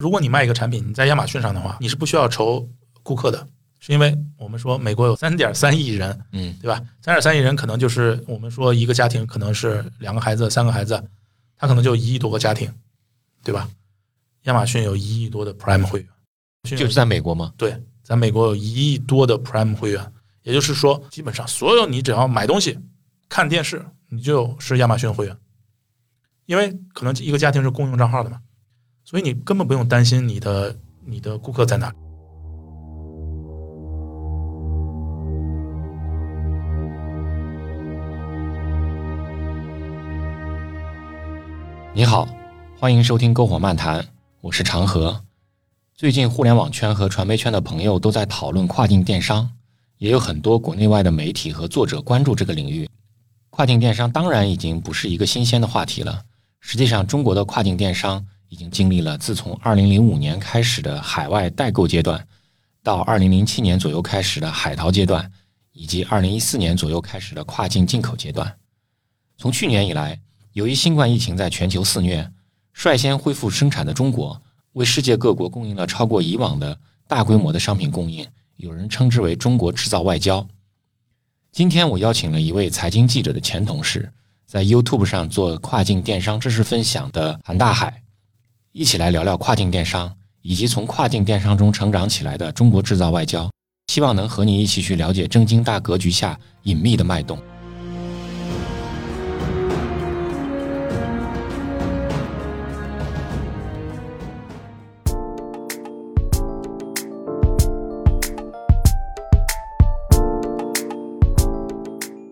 如果你卖一个产品，你在亚马逊上的话，你是不需要愁顾客的，是因为我们说美国有三点三亿人，嗯，对吧？三点三亿人可能就是我们说一个家庭可能是两个孩子、三个孩子，他可能就一亿多个家庭，对吧？亚马逊有一亿多的 Prime 会员，就是在美国吗？对，在美国有一亿多的 Prime 会员，也就是说，基本上所有你只要买东西、看电视，你就是亚马逊会员，因为可能一个家庭是共用账号的嘛，所以你根本不用担心你的你的顾客在哪。你好，欢迎收听篝火漫谈，我是长河。最近互联网圈和传媒圈的朋友都在讨论跨境电商，也有很多国内外的媒体和作者关注这个领域。跨境电商当然已经不是一个新鲜的话题了。实际上，中国的跨境电商已经经历了自从2005年开始的海外代购阶段，到2007年左右开始的海淘阶段，以及2014年左右开始的跨境进口阶段。从去年以来，由于新冠疫情在全球肆虐，率先恢复生产的中国，为世界各国供应了超过以往的大规模的商品供应，有人称之为“中国制造外交”。今天我邀请了一位财经记者的前同事，在 YouTube 上做跨境电商知识分享的韩大海，一起来聊聊跨境电商以及从跨境电商中成长起来的中国制造外交，希望能和你一起去了解正经大格局下隐秘的脉动。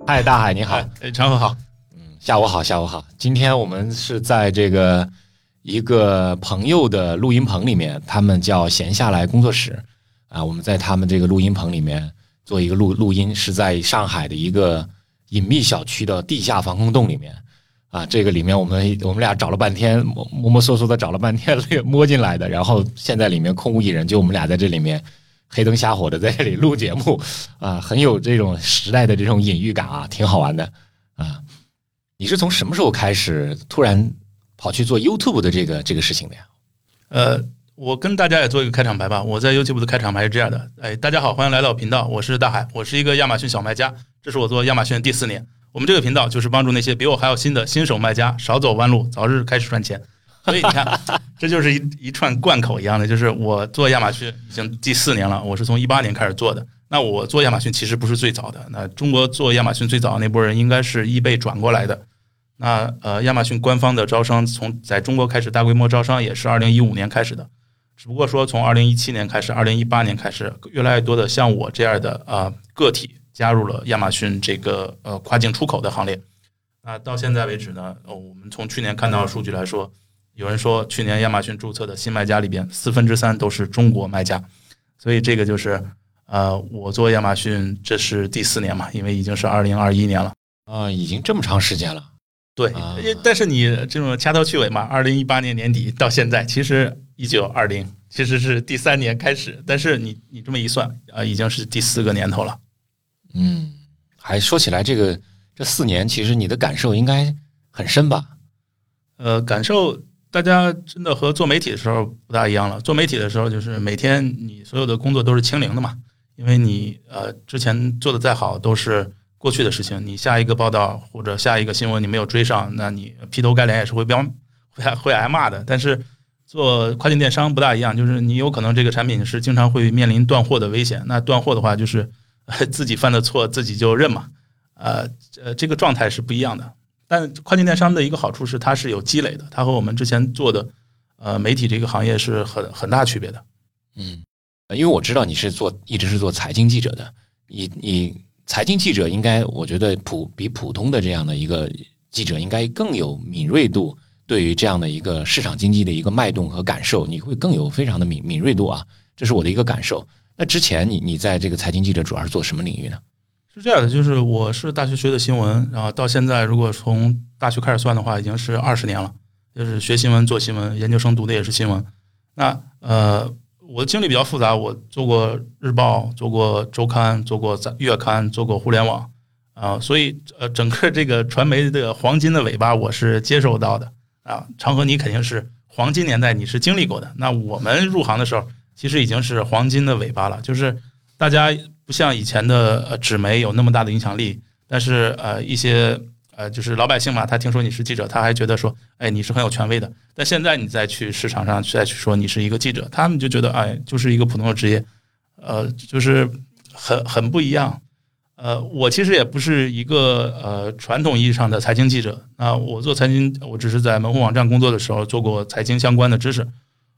嗨，大海你好，哎，常文好，嗯，下午好，下午好。今天我们是在这个一个朋友的录音棚里面，他们叫闲下来工作室啊。我们在他们这个录音棚里面做一个录录音，是在上海的一个隐秘小区的地下防空洞里面啊。这个里面我们我们俩找了半天，摸摸摸索索的找了半天，摸进来的。然后现在里面空无一人，就我们俩在这里面。黑灯瞎火的在这里录节目啊，很有这种时代的这种隐喻感啊，挺好玩的啊。你是从什么时候开始突然跑去做 YouTube 的这个这个事情的呀？呃，我跟大家也做一个开场白吧。我在 YouTube 的开场白是这样的：哎，大家好，欢迎来到频道，我是大海，我是一个亚马逊小卖家，这是我做亚马逊第四年。我们这个频道就是帮助那些比我还要新的新手卖家少走弯路，早日开始赚钱。所以你看，这就是一一串贯口一样的，就是我做亚马逊已经第四年了，我是从一八年开始做的。那我做亚马逊其实不是最早的，那中国做亚马逊最早那波人应该是易贝转过来的。那呃，亚马逊官方的招商从在中国开始大规模招商也是二零一五年开始的，只不过说从二零一七年开始，二零一八年开始，越来越多的像我这样的啊个体加入了亚马逊这个呃跨境出口的行列。那到现在为止呢，我们从去年看到的数据来说。有人说，去年亚马逊注册的新卖家里边，四分之三都是中国卖家，所以这个就是，呃，我做亚马逊这是第四年嘛，因为已经是二零二一年了啊，已经这么长时间了。对，但是你这种掐头去尾嘛，二零一八年年底到现在，其实一九二零其实是第三年开始，但是你你这么一算啊，已经是第四个年头了。嗯，还说起来，这个这四年，其实你的感受应该很深吧？呃，感受。大家真的和做媒体的时候不大一样了。做媒体的时候，就是每天你所有的工作都是清零的嘛，因为你呃之前做的再好都是过去的事情。你下一个报道或者下一个新闻你没有追上，那你劈头盖脸也是会被会会挨骂的。但是做跨境电商不大一样，就是你有可能这个产品是经常会面临断货的危险。那断货的话，就是自己犯的错自己就认嘛。呃呃，这个状态是不一样的。但跨境电商的一个好处是，它是有积累的，它和我们之前做的呃媒体这个行业是很很大区别的。嗯，因为我知道你是做一直是做财经记者的，你你财经记者应该我觉得普比普通的这样的一个记者应该更有敏锐度，对于这样的一个市场经济的一个脉动和感受，你会更有非常的敏敏锐度啊，这是我的一个感受。那之前你你在这个财经记者主要是做什么领域呢？是这样的，就是我是大学学的新闻，然后到现在如果从大学开始算的话，已经是二十年了。就是学新闻、做新闻，研究生读的也是新闻。那呃，我的经历比较复杂，我做过日报，做过周刊，做过月刊，做过互联网啊，所以呃，整个这个传媒的黄金的尾巴我是接受到的啊。长河，你肯定是黄金年代你是经历过的。那我们入行的时候，其实已经是黄金的尾巴了，就是大家不像以前的纸媒有那么大的影响力，但是呃一些呃就是老百姓嘛，他听说你是记者，他还觉得说，哎，你是很有权威的。但现在你再去市场上再去说你是一个记者，他们就觉得哎，就是一个普通的职业，呃，就是很很不一样。呃，我其实也不是一个呃传统意义上的财经记者。那我做财经，我只是在门户网站工作的时候做过财经相关的知识。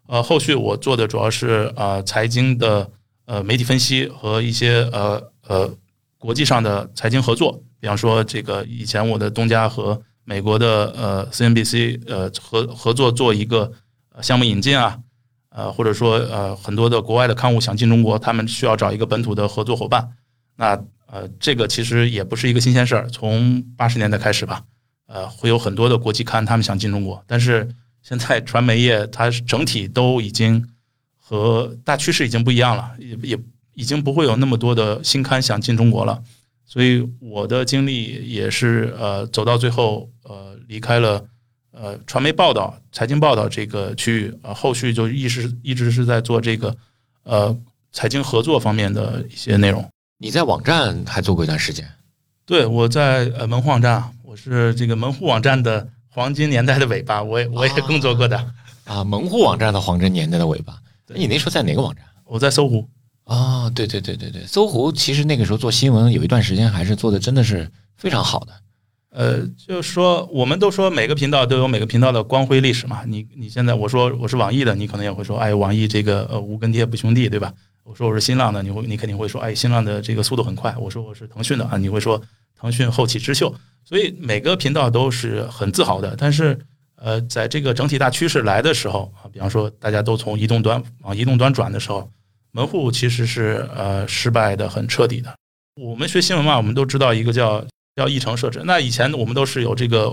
呃，后续我做的主要是呃财经的呃媒体分析和一些呃呃国际上的财经合作。比方说，这个以前我的东家和美国的呃 CNBC 呃合合作做一个项目引进啊，呃或者说呃很多的国外的刊物想进中国，他们需要找一个本土的合作伙伴。那呃，这个其实也不是一个新鲜事儿，从八十年代开始吧，呃，会有很多的国际刊他们想进中国，但是现在传媒业它整体都已经和大趋势已经不一样了，也也已经不会有那么多的新刊想进中国了，所以我的经历也是呃走到最后呃离开了呃传媒报道、财经报道这个区域，呃后续就一直一直是在做这个呃财经合作方面的一些内容。你在网站还做过一段时间，对，我在呃门户网站，我是这个门户网站的黄金年代的尾巴，我也我也工作过的啊。门户网站的黄金年代的尾巴，你那时候在哪个网站？我在搜狐啊，对对对对对，搜狐其实那个时候做新闻有一段时间还是做的真的是非常好的。呃，就是说我们都说每个频道都有每个频道的光辉历史嘛，你你现在我说我是网易的，你可能也会说，哎，网易这个呃无跟爹不兄弟，对吧？我说我是新浪的，你会你肯定会说，哎，新浪的这个速度很快。我说我是腾讯的啊，你会说腾讯后起之秀。所以每个频道都是很自豪的。但是，呃，在这个整体大趋势来的时候啊，比方说大家都从移动端往移动端转的时候，门户其实是呃失败的很彻底的。我们学新闻嘛，我们都知道一个叫叫议程设置。那以前我们都是有这个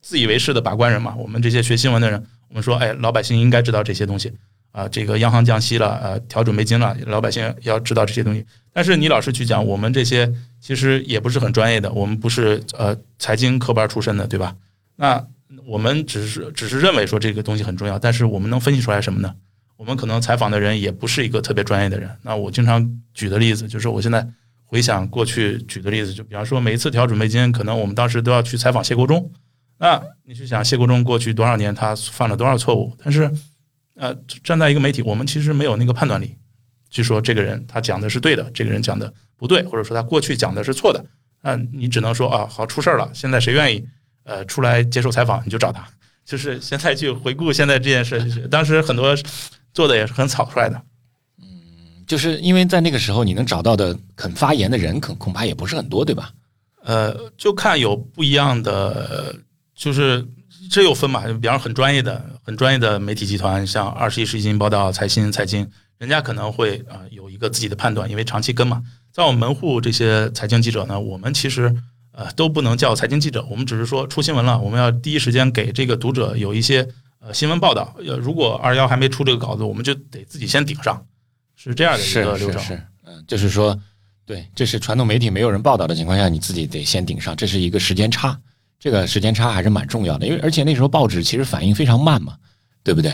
自以为是的把关人嘛，我们这些学新闻的人，我们说，哎，老百姓应该知道这些东西。啊，这个央行降息了，呃，调准备金了，老百姓要知道这些东西。但是你老是去讲，我们这些其实也不是很专业的，我们不是呃财经科班出身的，对吧？那我们只是只是认为说这个东西很重要，但是我们能分析出来什么呢？我们可能采访的人也不是一个特别专业的人。那我经常举的例子就是，我现在回想过去举的例子，就比方说每一次调准备金，可能我们当时都要去采访谢国忠。那你去想谢国忠过去多少年他犯了多少错误，但是。呃，站在一个媒体，我们其实没有那个判断力，去说这个人他讲的是对的，这个人讲的不对，或者说他过去讲的是错的。那你只能说啊，好出事儿了，现在谁愿意呃出来接受采访，你就找他。就是现在去回顾现在这件事，当时很多做的也是很草率的。嗯，就是因为在那个时候，你能找到的肯发言的人，恐恐怕也不是很多，对吧？呃，就看有不一样的，就是。这又分嘛？比方很专业的、很专业的媒体集团，像二十一世纪报道、财新、财经，人家可能会啊有一个自己的判断，因为长期跟嘛。在我们门户这些财经记者呢，我们其实呃都不能叫财经记者，我们只是说出新闻了，我们要第一时间给这个读者有一些呃新闻报道。呃，如果二幺还没出这个稿子，我们就得自己先顶上，是这样的一个流程。是是，嗯，就是说，对，这是传统媒体没有人报道的情况下，你自己得先顶上，这是一个时间差。这个时间差还是蛮重要的，因为而且那时候报纸其实反应非常慢嘛，对不对？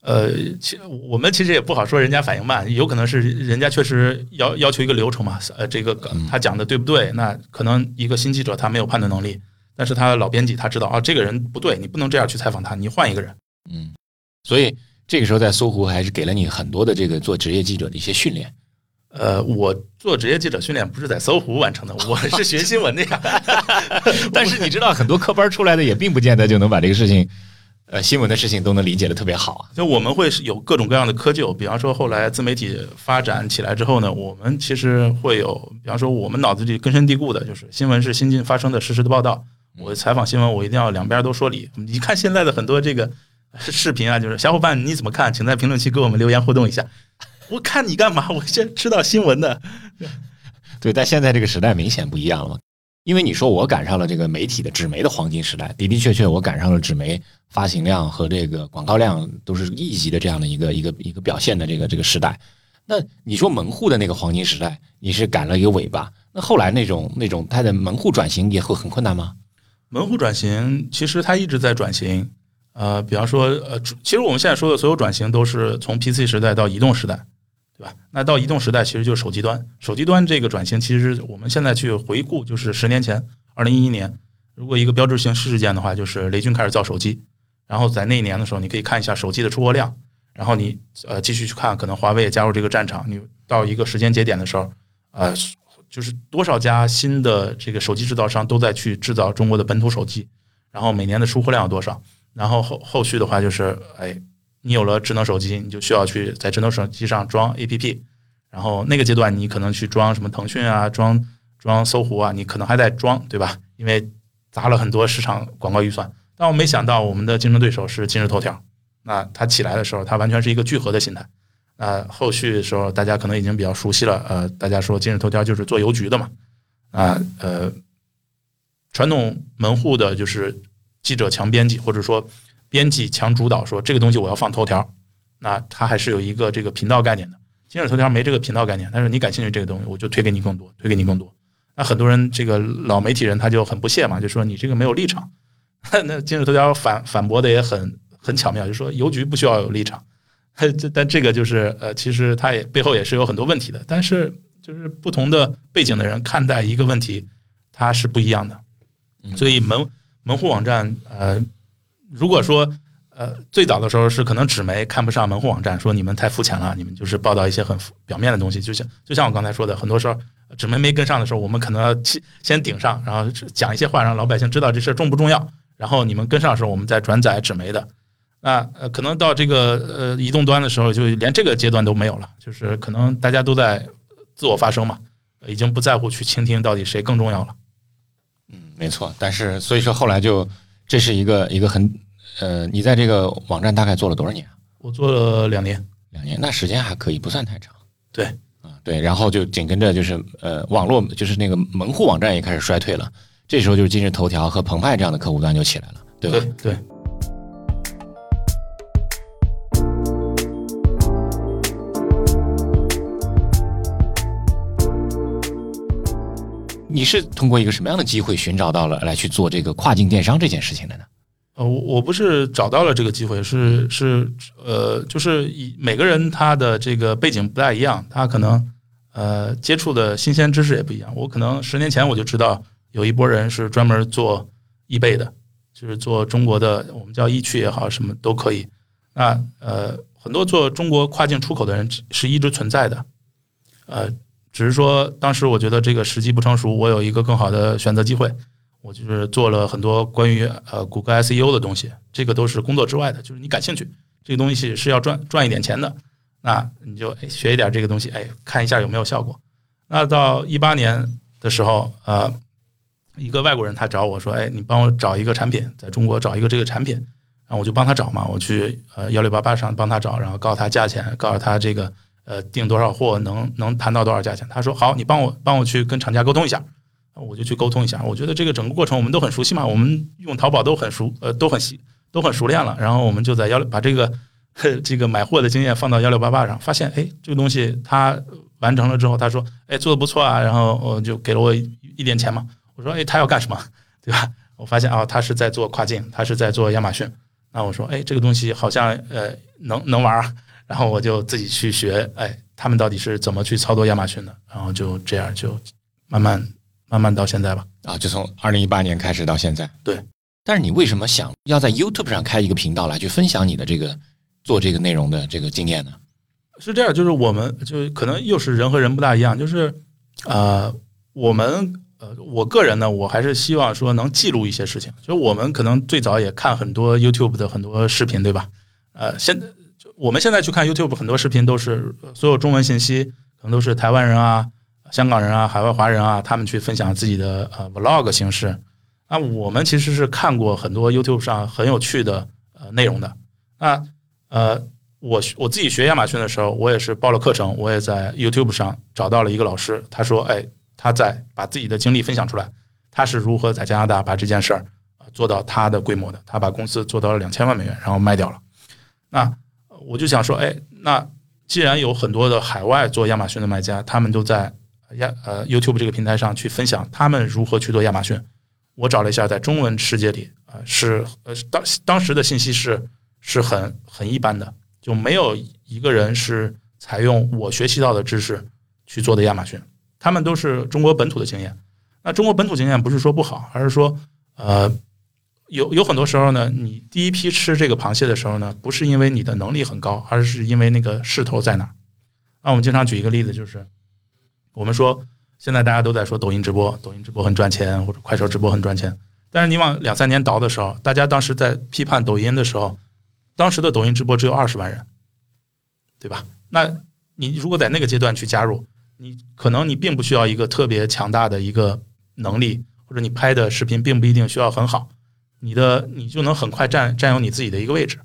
呃，其我们其实也不好说人家反应慢，有可能是人家确实要要求一个流程嘛。呃，这个他讲的对不对？那可能一个新记者他没有判断能力，但是他老编辑他知道啊，这个人不对，你不能这样去采访他，你换一个人。嗯，所以这个时候在搜狐还是给了你很多的这个做职业记者的一些训练。呃，我做职业记者训练不是在搜狐完成的，我是学新闻的呀。但是你知道，很多科班出来的也并不见得就能把这个事情，呃，新闻的事情都能理解的特别好啊。就我们会有各种各样的窠臼，比方说后来自媒体发展起来之后呢，我们其实会有，比方说我们脑子里根深蒂固的就是新闻是新近发生的实时的报道。我采访新闻，我一定要两边都说理。你看现在的很多这个视频啊，就是小伙伴你怎么看？请在评论区给我们留言互动一下。我看你干嘛？我先知道新闻的。对，但现在这个时代明显不一样了，因为你说我赶上了这个媒体的纸媒的黄金时代，的的确确我赶上了纸媒发行量和这个广告量都是亿级的这样的一个一个一个表现的这个这个时代。那你说门户的那个黄金时代，你是赶了一个尾巴？那后来那种那种它的门户转型也会很困难吗？门户转型其实它一直在转型。呃，比方说，呃，其实我们现在说的所有转型都是从 PC 时代到移动时代，对吧？那到移动时代其实就是手机端，手机端这个转型，其实我们现在去回顾，就是十年前，二零一一年，如果一个标志性事件的话，就是雷军开始造手机，然后在那一年的时候，你可以看一下手机的出货量，然后你呃继续去看，可能华为也加入这个战场，你到一个时间节点的时候，呃，就是多少家新的这个手机制造商都在去制造中国的本土手机，然后每年的出货量有多少？然后后后续的话就是，哎，你有了智能手机，你就需要去在智能手机上装 APP，然后那个阶段你可能去装什么腾讯啊，装装搜狐啊，你可能还在装，对吧？因为砸了很多市场广告预算。但我没想到我们的竞争对手是今日头条，那它起来的时候，它完全是一个聚合的心态。那后续的时候，大家可能已经比较熟悉了，呃，大家说今日头条就是做邮局的嘛，啊，呃，传统门户的就是。记者强编辑，或者说编辑强主导，说这个东西我要放头条，那它还是有一个这个频道概念的。今日头条没这个频道概念，但是你感兴趣这个东西，我就推给你更多，推给你更多。那很多人这个老媒体人他就很不屑嘛，就说你这个没有立场。那今日头条反反驳的也很很巧妙，就说邮局不需要有立场。这但这个就是呃，其实它也背后也是有很多问题的。但是就是不同的背景的人看待一个问题，它是不一样的。所以门。门户网站，呃，如果说，呃，最早的时候是可能纸媒看不上门户网站，说你们太肤浅了，你们就是报道一些很表面的东西，就像就像我刚才说的，很多时候纸媒没跟上的时候，我们可能要先先顶上，然后讲一些话，让老百姓知道这事重不重要，然后你们跟上的时候，我们再转载纸媒的。那呃，可能到这个呃移动端的时候，就连这个阶段都没有了，就是可能大家都在自我发声嘛，已经不在乎去倾听到底谁更重要了。嗯没错，但是所以说后来就这是一个一个很呃，你在这个网站大概做了多少年？我做了两年，两年，那时间还可以，不算太长。对，啊对，然后就紧跟着就是呃，网络就是那个门户网站也开始衰退了，这时候就是今日头条和澎湃这样的客户端就起来了，对吧？对。你是通过一个什么样的机会寻找到了来去做这个跨境电商这件事情的呢？呃，我我不是找到了这个机会，是是呃，就是以每个人他的这个背景不太一样，他可能呃接触的新鲜知识也不一样。我可能十年前我就知道有一波人是专门做易贝的，就是做中国的我们叫易趣也好，什么都可以。那呃，很多做中国跨境出口的人是一直存在的，呃。只是说，当时我觉得这个时机不成熟，我有一个更好的选择机会，我就是做了很多关于呃谷歌 SEO 的东西，这个都是工作之外的，就是你感兴趣，这个东西是要赚赚一点钱的，那你就学一点这个东西，哎，看一下有没有效果。那到一八年的时候，呃，一个外国人他找我说，哎，你帮我找一个产品，在中国找一个这个产品，然后我就帮他找嘛，我去呃幺六八八上帮他找，然后告诉他价钱，告诉他这个。呃，订多少货能能谈到多少价钱？他说好，你帮我帮我去跟厂家沟通一下，我就去沟通一下。我觉得这个整个过程我们都很熟悉嘛，我们用淘宝都很熟，呃，都很习都很熟练了。然后我们就在幺六把这个 这个买货的经验放到幺六八八上，发现哎，这个东西他完成了之后，他说哎做的不错啊，然后我就给了我一点钱嘛。我说哎，他要干什么？对吧？我发现啊，他是在做跨境，他是在做亚马逊。那我说哎，这个东西好像呃能能玩啊。然后我就自己去学，哎，他们到底是怎么去操作亚马逊的？然后就这样，就慢慢慢慢到现在吧。啊，就从二零一八年开始到现在。对。但是你为什么想要在 YouTube 上开一个频道来去分享你的这个做这个内容的这个经验呢？是这样，就是我们就可能又是人和人不大一样，就是呃，我们呃，我个人呢，我还是希望说能记录一些事情。就我们可能最早也看很多 YouTube 的很多视频，对吧？呃，现在。我们现在去看 YouTube，很多视频都是所有中文信息，可能都是台湾人啊、香港人啊、海外华人啊，他们去分享自己的呃 Vlog 形式。那我们其实是看过很多 YouTube 上很有趣的呃内容的。那呃，我我自己学亚马逊的时候，我也是报了课程，我也在 YouTube 上找到了一个老师，他说：“哎，他在把自己的经历分享出来，他是如何在加拿大把这件事儿做到他的规模的，他把公司做到了两千万美元，然后卖掉了。”那我就想说，哎，那既然有很多的海外做亚马逊的卖家，他们都在亚呃 YouTube 这个平台上去分享他们如何去做亚马逊，我找了一下，在中文世界里呃是呃当当时的信息是是很很一般的，就没有一个人是采用我学习到的知识去做的亚马逊，他们都是中国本土的经验。那中国本土经验不是说不好，而是说呃有有很多时候呢，你第一批吃这个螃蟹的时候呢，不是因为你的能力很高，而是因为那个势头在哪。那我们经常举一个例子，就是我们说现在大家都在说抖音直播，抖音直播很赚钱，或者快手直播很赚钱。但是你往两三年倒的时候，大家当时在批判抖音的时候，当时的抖音直播只有二十万人，对吧？那你如果在那个阶段去加入，你可能你并不需要一个特别强大的一个能力，或者你拍的视频并不一定需要很好，你的你就能很快占占有你自己的一个位置。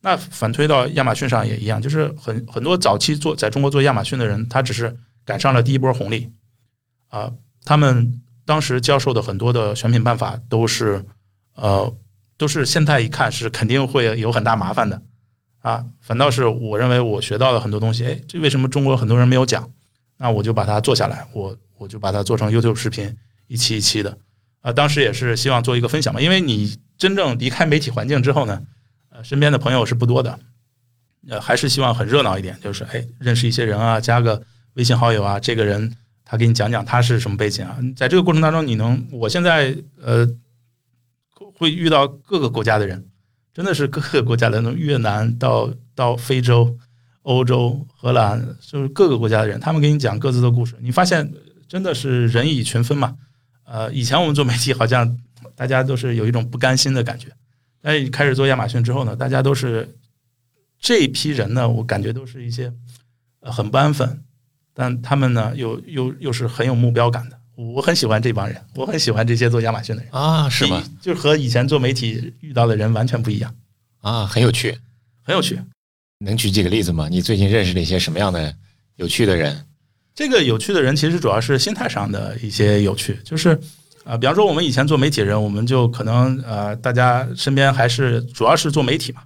那反推到亚马逊上也一样，就是很很多早期做在中国做亚马逊的人，他只是赶上了第一波红利，啊，他们当时教授的很多的选品办法都是，呃，都是现在一看是肯定会有很大麻烦的，啊，反倒是我认为我学到了很多东西，哎，这为什么中国很多人没有讲？那我就把它做下来，我我就把它做成 YouTube 视频，一期一期的，啊，当时也是希望做一个分享嘛，因为你真正离开媒体环境之后呢。呃，身边的朋友是不多的，呃，还是希望很热闹一点，就是哎，认识一些人啊，加个微信好友啊，这个人他给你讲讲他是什么背景啊，在这个过程当中，你能，我现在呃会遇到各个国家的人，真的是各个国家的，从越南到到非洲、欧洲、荷兰，就是各个国家的人，他们给你讲各自的故事，你发现真的是人以群分嘛？呃，以前我们做媒体好像大家都是有一种不甘心的感觉。但是，开始做亚马逊之后呢，大家都是这一批人呢，我感觉都是一些很不安分，但他们呢又又又是很有目标感的。我很喜欢这帮人，我很喜欢这些做亚马逊的人啊，是吗？就是和以前做媒体遇到的人完全不一样啊，很有趣，很有趣。能举几个例子吗？你最近认识了一些什么样的有趣的人？这个有趣的人其实主要是心态上的一些有趣，就是。啊，比方说我们以前做媒体人，我们就可能呃，大家身边还是主要是做媒体嘛，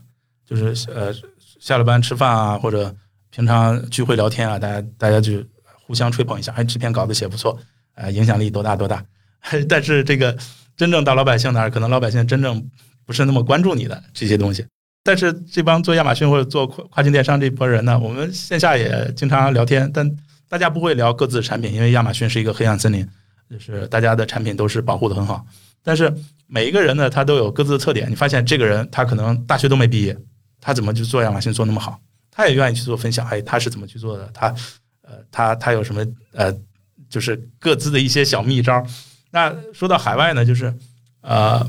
就是呃下了班吃饭啊，或者平常聚会聊天啊，大家大家就互相吹捧一下，哎，这篇稿子写不错，呃，影响力多大多大。但是这个真正到老百姓那儿，可能老百姓真正不是那么关注你的这些东西。但是这帮做亚马逊或者做跨跨境电商这波人呢，我们线下也经常聊天，但大家不会聊各自的产品，因为亚马逊是一个黑暗森林。就是大家的产品都是保护的很好，但是每一个人呢，他都有各自的特点。你发现这个人他可能大学都没毕业，他怎么就做亚马逊做那么好？他也愿意去做分享，哎，他是怎么去做的？他呃，他他有什么呃，就是各自的一些小秘招。那说到海外呢，就是呃，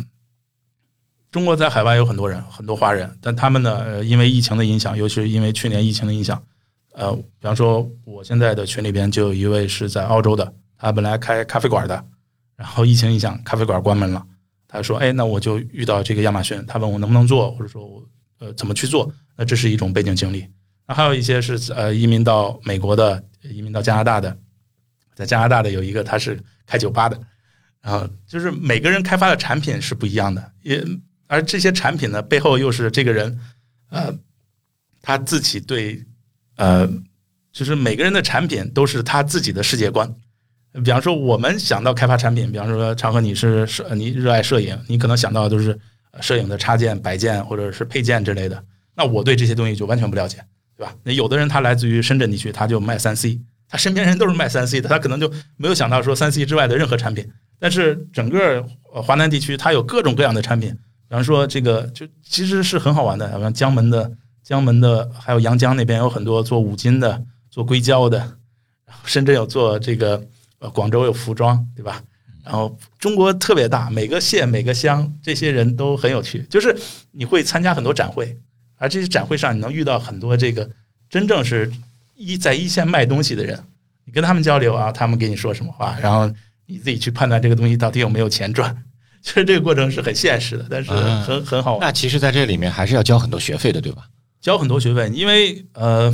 中国在海外有很多人，很多华人，但他们呢，因为疫情的影响，尤其是因为去年疫情的影响，呃，比方说我现在的群里边就有一位是在澳洲的。他本来开咖啡馆的，然后疫情影响，咖啡馆关门了。他说：“哎，那我就遇到这个亚马逊。”他问我能不能做，或者说我呃怎么去做？那这是一种背景经历。那还有一些是呃移民到美国的，移民到加拿大的，在加拿大的有一个他是开酒吧的。然后就是每个人开发的产品是不一样的，也而这些产品呢背后又是这个人呃他自己对呃就是每个人的产品都是他自己的世界观。比方说，我们想到开发产品，比方说长河，你是摄，你热爱摄影，你可能想到的都是摄影的插件、摆件或者是配件之类的。那我对这些东西就完全不了解，对吧？那有的人他来自于深圳地区，他就卖三 C，他身边人都是卖三 C 的，他可能就没有想到说三 C 之外的任何产品。但是整个华南地区，它有各种各样的产品，比方说这个就其实是很好玩的，像江门的、江门的，还有阳江那边有很多做五金的、做硅胶的，深圳有做这个。呃，广州有服装，对吧？然后中国特别大，每个县、每个乡，这些人都很有趣。就是你会参加很多展会，而这些展会上，你能遇到很多这个真正是一在一线卖东西的人。你跟他们交流啊，他们给你说什么话，然后你自己去判断这个东西到底有没有钱赚。其实这个过程是很现实的，但是很很好玩。那其实，在这里面还是要交很多学费的，对吧？交很多学费，因为呃。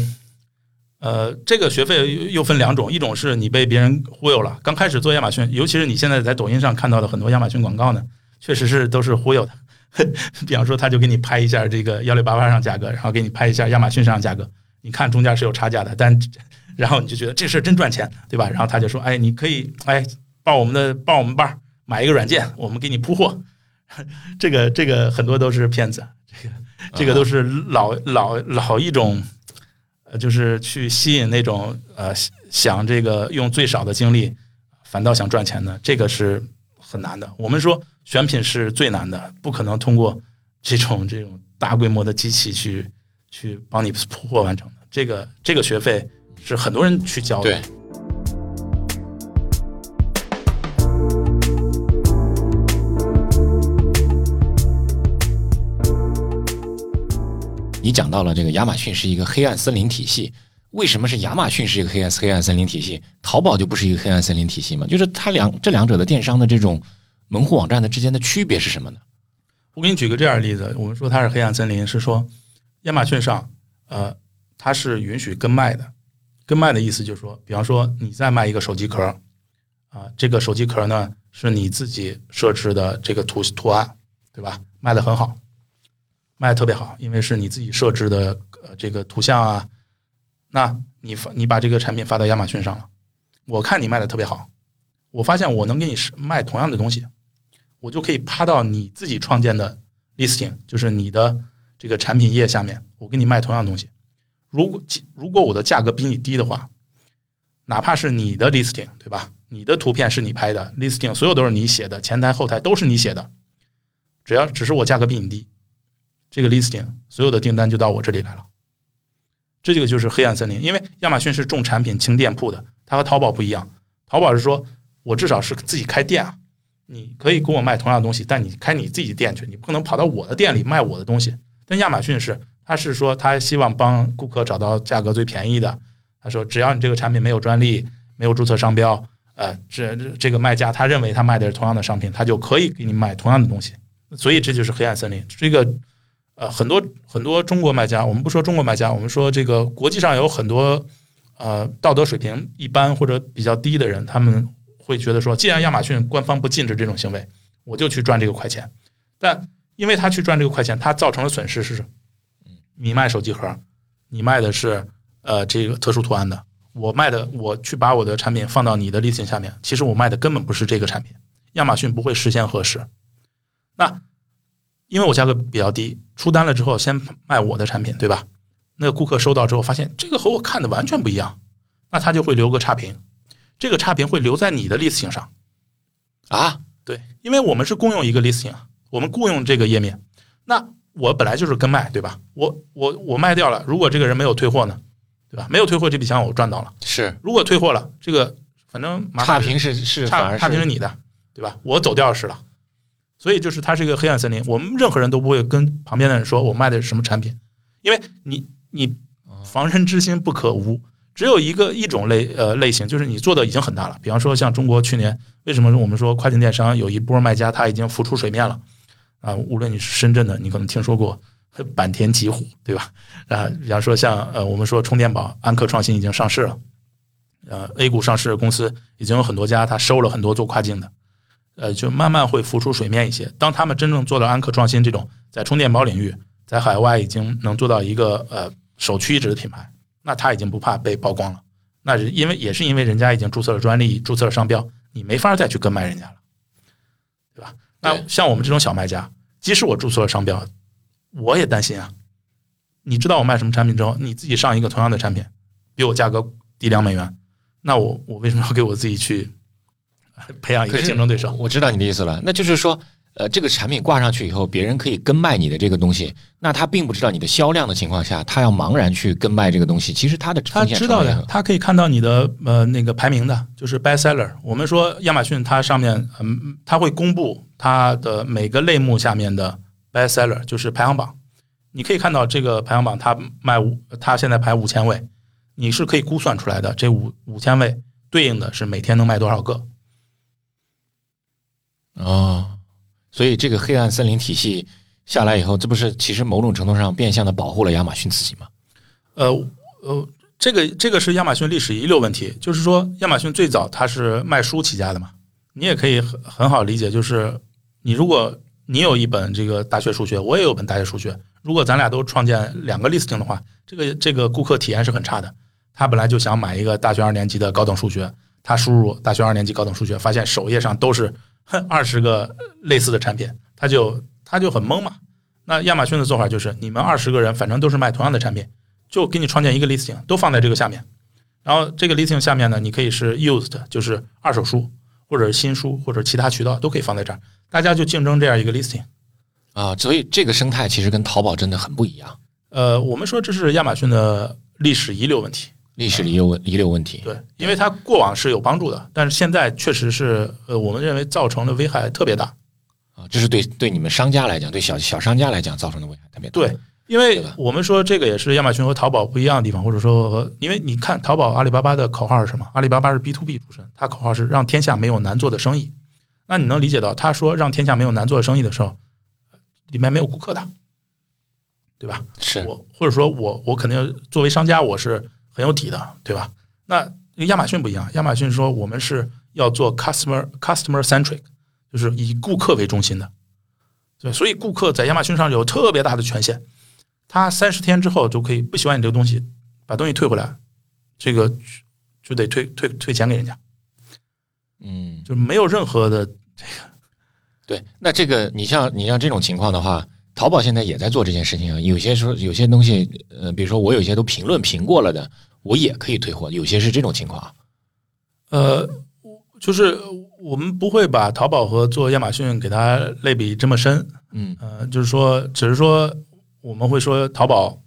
呃，这个学费又分两种，一种是你被别人忽悠了。刚开始做亚马逊，尤其是你现在在抖音上看到的很多亚马逊广告呢，确实是都是忽悠的。比方说，他就给你拍一下这个幺六八八上价格，然后给你拍一下亚马逊上价格，你看中间是有差价的，但 然后你就觉得这事儿真赚钱，对吧？然后他就说，哎，你可以哎报我们的报我们班儿买一个软件，我们给你铺货。这个这个很多都是骗子，这个这个都是老老老一种，呃，就是去吸引那种呃想这个用最少的精力，反倒想赚钱的，这个是很难的。我们说选品是最难的，不可能通过这种这种大规模的机器去去帮你铺货完成的。这个这个学费是很多人去交的。对。你讲到了这个亚马逊是一个黑暗森林体系，为什么是亚马逊是一个黑暗黑暗森林体系，淘宝就不是一个黑暗森林体系吗？就是它两这两者的电商的这种门户网站的之间的区别是什么呢？我给你举个这样的例子，我们说它是黑暗森林，是说亚马逊上，呃，它是允许跟卖的，跟卖的意思就是说，比方说你再卖一个手机壳，啊，这个手机壳呢是你自己设置的这个图图案，对吧？卖的很好。卖的特别好，因为是你自己设置的呃这个图像啊，那你发你把这个产品发到亚马逊上了，我看你卖的特别好，我发现我能给你卖同样的东西，我就可以趴到你自己创建的 listing，就是你的这个产品页下面，我给你卖同样东西。如果如果我的价格比你低的话，哪怕是你的 listing 对吧？你的图片是你拍的 listing，所有都是你写的，前台后台都是你写的，只要只是我价格比你低。这个 listing 所有的订单就到我这里来了，这个就是黑暗森林。因为亚马逊是重产品轻店铺的，它和淘宝不一样。淘宝是说我至少是自己开店啊，你可以给我卖同样的东西，但你开你自己店去，你不可能跑到我的店里卖我的东西。但亚马逊是，他是说他希望帮顾客找到价格最便宜的。他说只要你这个产品没有专利、没有注册商标，呃，这这个卖家他认为他卖的是同样的商品，他就可以给你卖同样的东西。所以这就是黑暗森林，这个。呃，很多很多中国卖家，我们不说中国卖家，我们说这个国际上有很多呃道德水平一般或者比较低的人，他们会觉得说，既然亚马逊官方不禁止这种行为，我就去赚这个快钱。但因为他去赚这个快钱，他造成的损失是，你卖手机壳，你卖的是呃这个特殊图案的，我卖的我去把我的产品放到你的 listing 下面，其实我卖的根本不是这个产品，亚马逊不会事先核实。那因为我价格比较低，出单了之后先卖我的产品，对吧？那个顾客收到之后发现这个和我看的完全不一样，那他就会留个差评，这个差评会留在你的 listing 上啊？对，因为我们是共用一个 listing，我们共用这个页面。那我本来就是跟卖，对吧？我我我卖掉了，如果这个人没有退货呢，对吧？没有退货，这笔钱我赚到了。是，如果退货了，这个反正差评是是差差评是你的，对吧？我走掉是了。所以就是它是一个黑暗森林，我们任何人都不会跟旁边的人说我卖的是什么产品，因为你你防人之心不可无，只有一个一种类呃类型，就是你做的已经很大了。比方说像中国去年为什么我们说跨境电商有一波卖家他已经浮出水面了啊？无论你是深圳的，你可能听说过坂田吉虎对吧？啊，比方说像呃我们说充电宝，安克创新已经上市了，呃 A 股上市公司已经有很多家，他收了很多做跨境的。呃，就慢慢会浮出水面一些。当他们真正做到安克创新这种在充电宝领域，在海外已经能做到一个呃首屈一指的品牌，那他已经不怕被曝光了。那是因为也是因为人家已经注册了专利，注册了商标，你没法再去跟卖人家了，对吧？那像我们这种小卖家，即使我注册了商标，我也担心啊。你知道我卖什么产品之后，你自己上一个同样的产品，比我价格低两美元，那我我为什么要给我自己去？培养一个竞争对手，我知道你的意思了。那就是说，呃，这个产品挂上去以后，别人可以跟卖你的这个东西，那他并不知道你的销量的情况下，他要茫然去跟卖这个东西，其实他的他知道的，他可以看到你的呃那个排名的，就是 bestseller。我们说亚马逊它上面嗯，它会公布它的每个类目下面的 bestseller，就是排行榜。你可以看到这个排行榜，它卖五，它现在排五千位，你是可以估算出来的。这五五千位对应的是每天能卖多少个。哦，所以这个黑暗森林体系下来以后，这不是其实某种程度上变相的保护了亚马逊自己吗？呃呃，这个这个是亚马逊历史遗留问题，就是说亚马逊最早它是卖书起家的嘛，你也可以很很好理解，就是你如果你有一本这个大学数学，我也有本大学数学，如果咱俩都创建两个 listing 的话，这个这个顾客体验是很差的。他本来就想买一个大学二年级的高等数学，他输入大学二年级高等数学，发现首页上都是。二十个类似的产品，他就他就很懵嘛。那亚马逊的做法就是，你们二十个人反正都是卖同样的产品，就给你创建一个 listing，都放在这个下面。然后这个 listing 下面呢，你可以是 used，就是二手书，或者是新书，或者其他渠道都可以放在这儿，大家就竞争这样一个 listing。啊，所以这个生态其实跟淘宝真的很不一样，呃，我们说这是亚马逊的历史遗留问题。历史遗留问遗留问题。对，因为它过往是有帮助的，但是现在确实是，呃，我们认为造成的危害特别大。啊，这是对对你们商家来讲，对小小商家来讲造成的危害特别大。对，因为我们说这个也是亚马逊和淘宝不一样的地方，或者说，因为你看淘宝、阿里巴巴的口号是什么？阿里巴巴是 B to B 出身，它口号是让天下没有难做的生意。那你能理解到，他说让天下没有难做的生意的时候，里面没有顾客的，对吧？是我或者说我我肯定作为商家我是很有底的，对吧？那亚马逊不一样，亚马逊说我们是要做 customer customer centric，就是以顾客为中心的，对，所以顾客在亚马逊上有特别大的权限，他三十天之后就可以不喜欢你这个东西，把东西退回来，这个就得退退退钱给人家，嗯，就没有任何的这个对。那这个你像你像这种情况的话，淘宝现在也在做这件事情啊。有些时候有些东西，呃，比如说我有些都评论评过了的，我也可以退货，有些是这种情况啊。呃，就是我们不会把淘宝和做亚马逊给它类比这么深，嗯呃，就是说，只是说我们会说淘宝，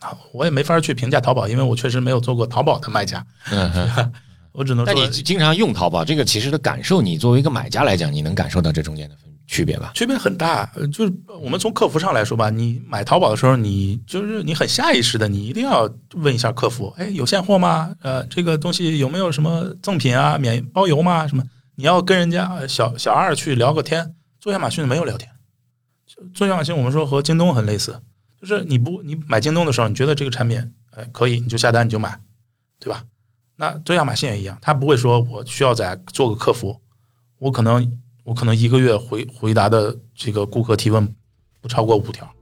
啊我也没法去评价淘宝，因为我确实没有做过淘宝的卖家，嗯哼。我只能说但你经常用淘宝，这个其实的感受，你作为一个买家来讲，你能感受到这中间的分区别吧？区别很大。就是我们从客服上来说吧，你买淘宝的时候，你就是你很下意识的，你一定要问一下客服，哎，有现货吗？呃，这个东西有没有什么赠品啊，免包邮吗？什么？你要跟人家小小二去聊个天。做亚马逊没有聊天，做亚马逊我们说和京东很类似，就是你不你买京东的时候，你觉得这个产品哎可以，你就下单你就买，对吧？那做亚马逊也一样，他不会说我需要再做个客服，我可能我可能一个月回回答的这个顾客提问不超过五条。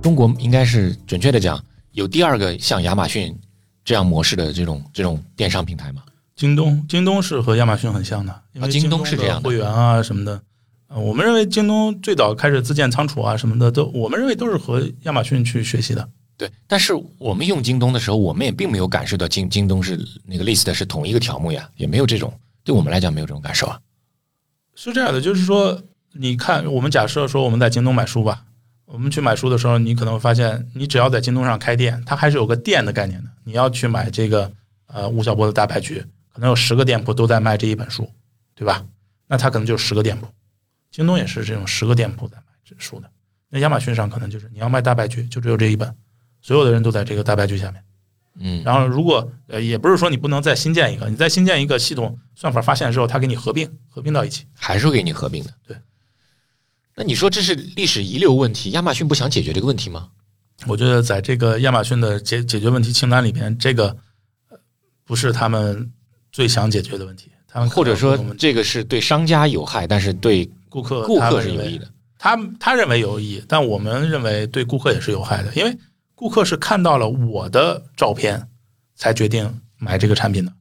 中国应该是准确的讲，有第二个像亚马逊这样模式的这种这种电商平台吗？京东，京东是和亚马逊很像的，因为啊京东东是这样的会员啊什么的。呃，我们认为京东最早开始自建仓储啊什么的，都我们认为都是和亚马逊去学习的。对，但是我们用京东的时候，我们也并没有感受到京京东是那个 list 是同一个条目呀，也没有这种，对我们来讲没有这种感受啊。是这样的，就是说，你看，我们假设说我们在京东买书吧，我们去买书的时候，你可能会发现，你只要在京东上开店，它还是有个店的概念的。你要去买这个呃吴晓波的大牌局，可能有十个店铺都在卖这一本书，对吧？那它可能就十个店铺。京东也是这种十个店铺在卖这书的。那亚马逊上可能就是你要卖大白局，就只有这一本，所有的人都在这个大白局下面。嗯，然后如果呃也不是说你不能再新建一个，你再新建一个系统算法发现之后，它给你合并合并到一起。还是会给你合并的。对，那你说这是历史遗留问题，亚马逊不想解决这个问题吗？我觉得在这个亚马逊的解解决问题清单里边，这个呃不是他们最想解决的问题。他们或者说我们这个是对商家有害，但是对顾客顾客他认为是有益的。他他认为有益，但我们认为对顾客也是有害的，因为顾客是看到了我的照片才决定买这个产品的，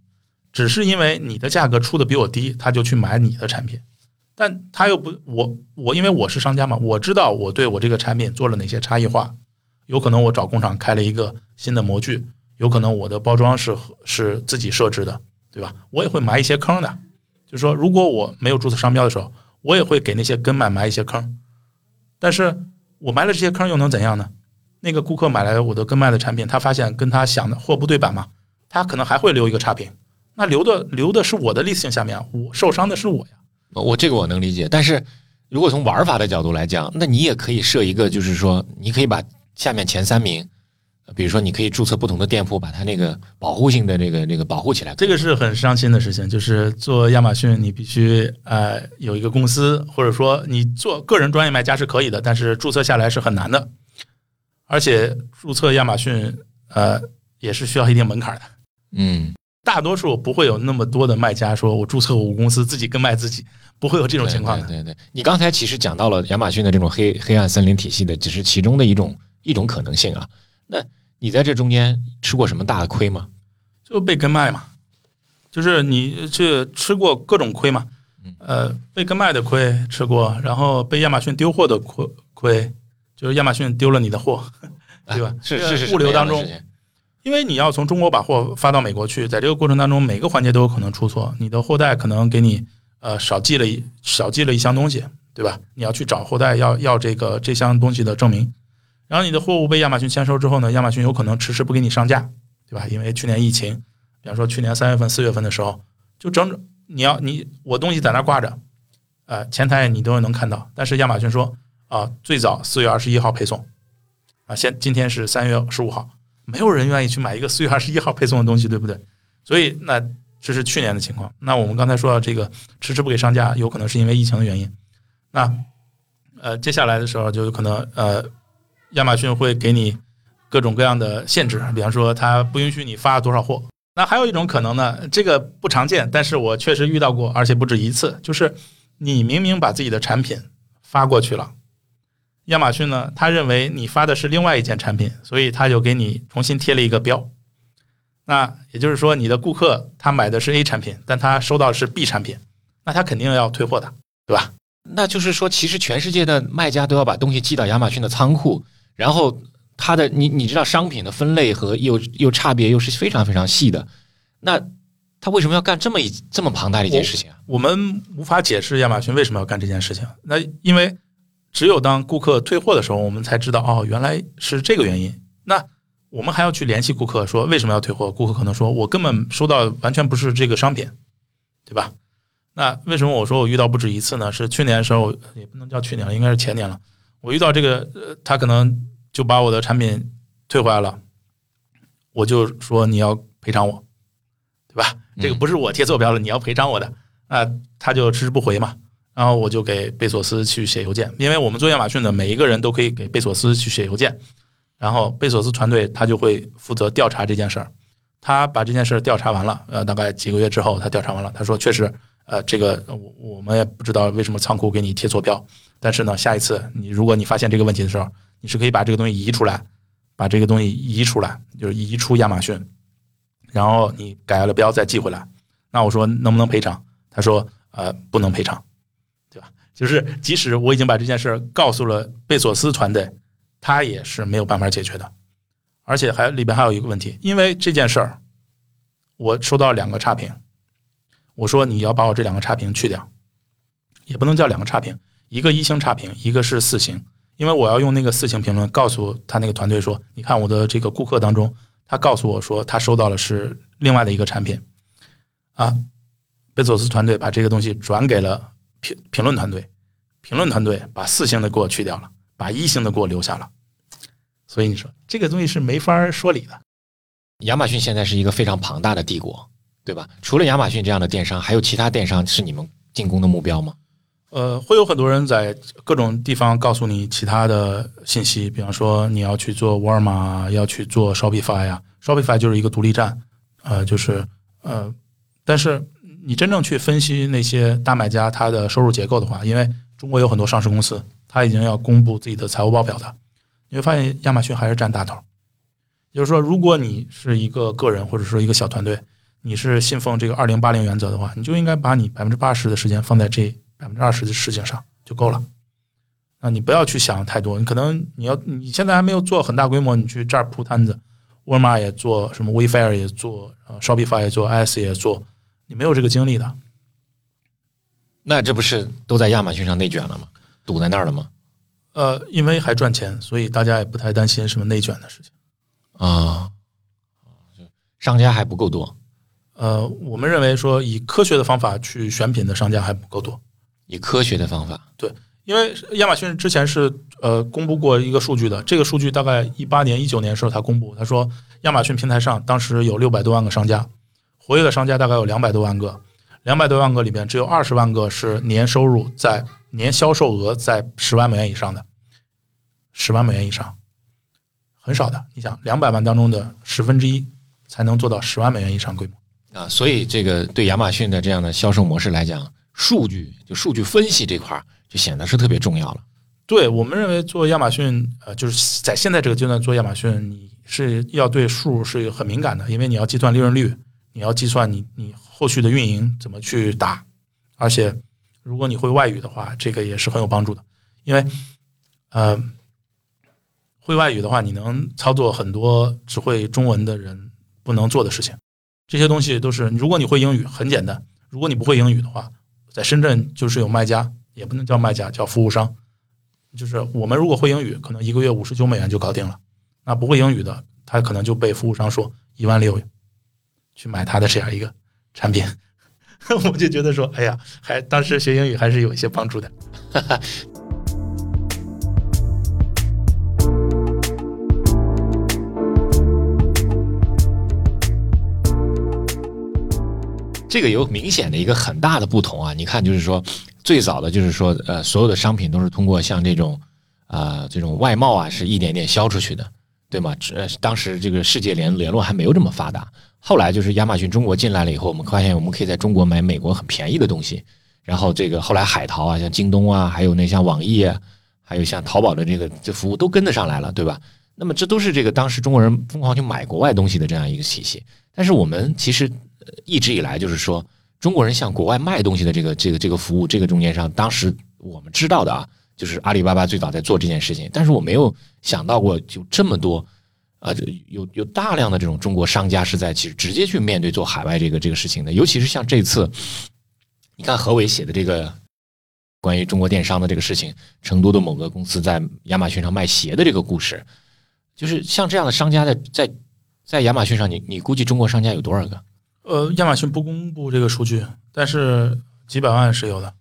只是因为你的价格出的比我低，他就去买你的产品，但他又不我我因为我是商家嘛，我知道我对我这个产品做了哪些差异化，有可能我找工厂开了一个新的模具，有可能我的包装是是自己设置的，对吧？我也会埋一些坑的，就是说如果我没有注册商标的时候，我也会给那些跟卖埋一些坑。但是我埋了这些坑又能怎样呢？那个顾客买来我的跟卖的产品，他发现跟他想的货不对版嘛，他可能还会留一个差评。那留的留的是我的 listing 下面，我受伤的是我呀。我这个我能理解，但是如果从玩法的角度来讲，那你也可以设一个，就是说你可以把下面前三名，比如说你可以注册不同的店铺，把它那个保护性的这个这个保护起来。这个是很伤心的事情，就是做亚马逊，你必须呃有一个公司，或者说你做个人专业卖家是可以的，但是注册下来是很难的，而且注册亚马逊呃也是需要一定门槛的。嗯，大多数不会有那么多的卖家说我注册我公司自己跟卖自己，不会有这种情况的。对对对，你刚才其实讲到了亚马逊的这种黑黑暗森林体系的，只是其中的一种一种可能性啊。那你在这中间吃过什么大的亏吗？就被跟卖嘛，就是你去吃过各种亏嘛，呃，被跟卖的亏吃过，然后被亚马逊丢货的亏亏，就是亚马逊丢了你的货，对吧？是是是，物流当中，因为你要从中国把货发到美国去，在这个过程当中，每个环节都有可能出错，你的货代可能给你呃少寄了一少寄了一箱东西，对吧？你要去找货代要要这个这箱东西的证明，然后你的货物被亚马逊签收之后呢，亚马逊有可能迟迟不给你上架。对吧？因为去年疫情，比方说去年三月份、四月份的时候，就整整你要你我东西在那挂着，呃，前台你都能看到。但是亚马逊说啊，最早四月二十一号配送，啊，现今天是三月十五号，没有人愿意去买一个 四月二十一号配送的东西，对不对？所以那这是去年的情况。那我们刚才说到这个迟迟不给上架，有可能是因为疫情的原因。那呃，接下来的时候就有可能呃，亚马逊会给你。各种各样的限制，比方说它不允许你发多少货。那还有一种可能呢，这个不常见，但是我确实遇到过，而且不止一次。就是你明明把自己的产品发过去了，亚马逊呢，他认为你发的是另外一件产品，所以他就给你重新贴了一个标。那也就是说，你的顾客他买的是 A 产品，但他收到的是 B 产品，那他肯定要退货的，对吧？那就是说，其实全世界的卖家都要把东西寄到亚马逊的仓库，然后。它的你你知道商品的分类和又又差别又是非常非常细的，那他为什么要干这么一这么庞大的一件事情啊？我们无法解释亚马逊为什么要干这件事情。那因为只有当顾客退货的时候，我们才知道哦，原来是这个原因。那我们还要去联系顾客说为什么要退货？顾客可能说我根本收到完全不是这个商品，对吧？那为什么我说我遇到不止一次呢？是去年的时候也不能叫去年了，应该是前年了。我遇到这个，呃，他可能。就把我的产品退回来了，我就说你要赔偿我，对吧？这个不是我贴错标了，你要赔偿我的那，他就迟迟不回嘛。然后我就给贝索斯去写邮件，因为我们做亚马逊的每一个人都可以给贝索斯去写邮件，然后贝索斯团队他就会负责调查这件事儿。他把这件事儿调查完了，呃，大概几个月之后他调查完了，他说确实，呃，这个我我们也不知道为什么仓库给你贴错标，但是呢，下一次你如果你发现这个问题的时候。你是可以把这个东西移出来，把这个东西移出来，就是移出亚马逊，然后你改了标再寄回来。那我说能不能赔偿？他说呃不能赔偿，对吧？就是即使我已经把这件事告诉了贝索斯团队，他也是没有办法解决的。而且还里边还有一个问题，因为这件事儿，我收到两个差评，我说你要把我这两个差评去掉，也不能叫两个差评，一个一星差评，一个是四星。因为我要用那个四星评论告诉他那个团队说，你看我的这个顾客当中，他告诉我说他收到的是另外的一个产品，啊，贝佐斯团队把这个东西转给了评评论团队，评论团队把四星的给我去掉了，把一星的给我留下了，所以你说这个东西是没法说理的。亚马逊现在是一个非常庞大的帝国，对吧？除了亚马逊这样的电商，还有其他电商是你们进攻的目标吗？呃，会有很多人在各种地方告诉你其他的信息，比方说你要去做沃尔玛，要去做 Shopify 呀，Shopify 就是一个独立站，呃，就是呃，但是你真正去分析那些大买家他的收入结构的话，因为中国有很多上市公司，他已经要公布自己的财务报表的，你会发现亚马逊还是占大头。也就是说，如果你是一个个人或者说一个小团队，你是信奉这个二零八零原则的话，你就应该把你百分之八十的时间放在这。百分之二十的事情上就够了，那，你不要去想太多。你可能你要你现在还没有做很大规模，你去这儿铺摊子，沃尔玛也做，什么 Wayfair 也做，呃，Shopify 也做，IS 也做，你没有这个精力的。那这不是都在亚马逊上内卷了吗？堵在那儿了吗？呃，因为还赚钱，所以大家也不太担心什么内卷的事情。啊，商家还不够多。呃，我们认为说以科学的方法去选品的商家还不够多。以科学的方法，对，因为亚马逊之前是呃公布过一个数据的，这个数据大概一八年、一九年时候他公布。他说，亚马逊平台上当时有六百多万个商家，活跃的商家大概有两百多万个，两百多万个里面只有二十万个是年收入在年销售额在十万美元以上的，十万美元以上，很少的。你想，两百万当中的十分之一才能做到十万美元以上规模啊，所以这个对亚马逊的这样的销售模式来讲。数据就数据分析这块儿就显得是特别重要了。对我们认为做亚马逊，呃，就是在现在这个阶段做亚马逊，你是要对数是很敏感的，因为你要计算利润率，你要计算你你后续的运营怎么去打，而且如果你会外语的话，这个也是很有帮助的，因为呃，会外语的话，你能操作很多只会中文的人不能做的事情，这些东西都是如果你会英语很简单，如果你不会英语的话，在深圳就是有卖家，也不能叫卖家，叫服务商。就是我们如果会英语，可能一个月五十九美元就搞定了。那不会英语的，他可能就被服务商说一万六去买他的这样一个产品。我就觉得说，哎呀，还当时学英语还是有一些帮助的。这个有明显的一个很大的不同啊！你看，就是说。最早的就是说，呃，所有的商品都是通过像这种，啊，这种外贸啊，是一点点销出去的，对吗？呃，当时这个世界联联络还没有这么发达。后来就是亚马逊中国进来了以后，我们发现我们可以在中国买美国很便宜的东西。然后这个后来海淘啊，像京东啊，还有那像网易啊，还有像淘宝的这个这服务都跟得上来了，对吧？那么这都是这个当时中国人疯狂去买国外东西的这样一个体系。但是我们其实一直以来就是说。中国人向国外卖东西的这个这个这个服务，这个中间商，当时我们知道的啊，就是阿里巴巴最早在做这件事情，但是我没有想到过，就这么多，啊，有有大量的这种中国商家是在其实直接去面对做海外这个这个事情的，尤其是像这次，你看何伟写的这个关于中国电商的这个事情，成都的某个公司在亚马逊上卖鞋的这个故事，就是像这样的商家在在在亚马逊上，你你估计中国商家有多少个？呃，亚马逊不公布这个数据，但是几百万是有的。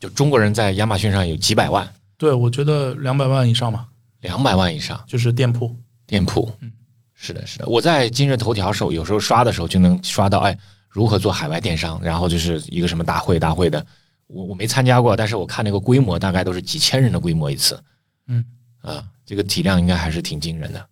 就中国人在亚马逊上有几百万？对，我觉得两百万以上吧。两百万以上，就是店铺。店铺，嗯，是的，是的。我在今日头条时候，有时候刷的时候就能刷到，哎，如何做海外电商？然后就是一个什么大会，大会的，我我没参加过，但是我看那个规模，大概都是几千人的规模一次。嗯，啊，这个体量应该还是挺惊人的。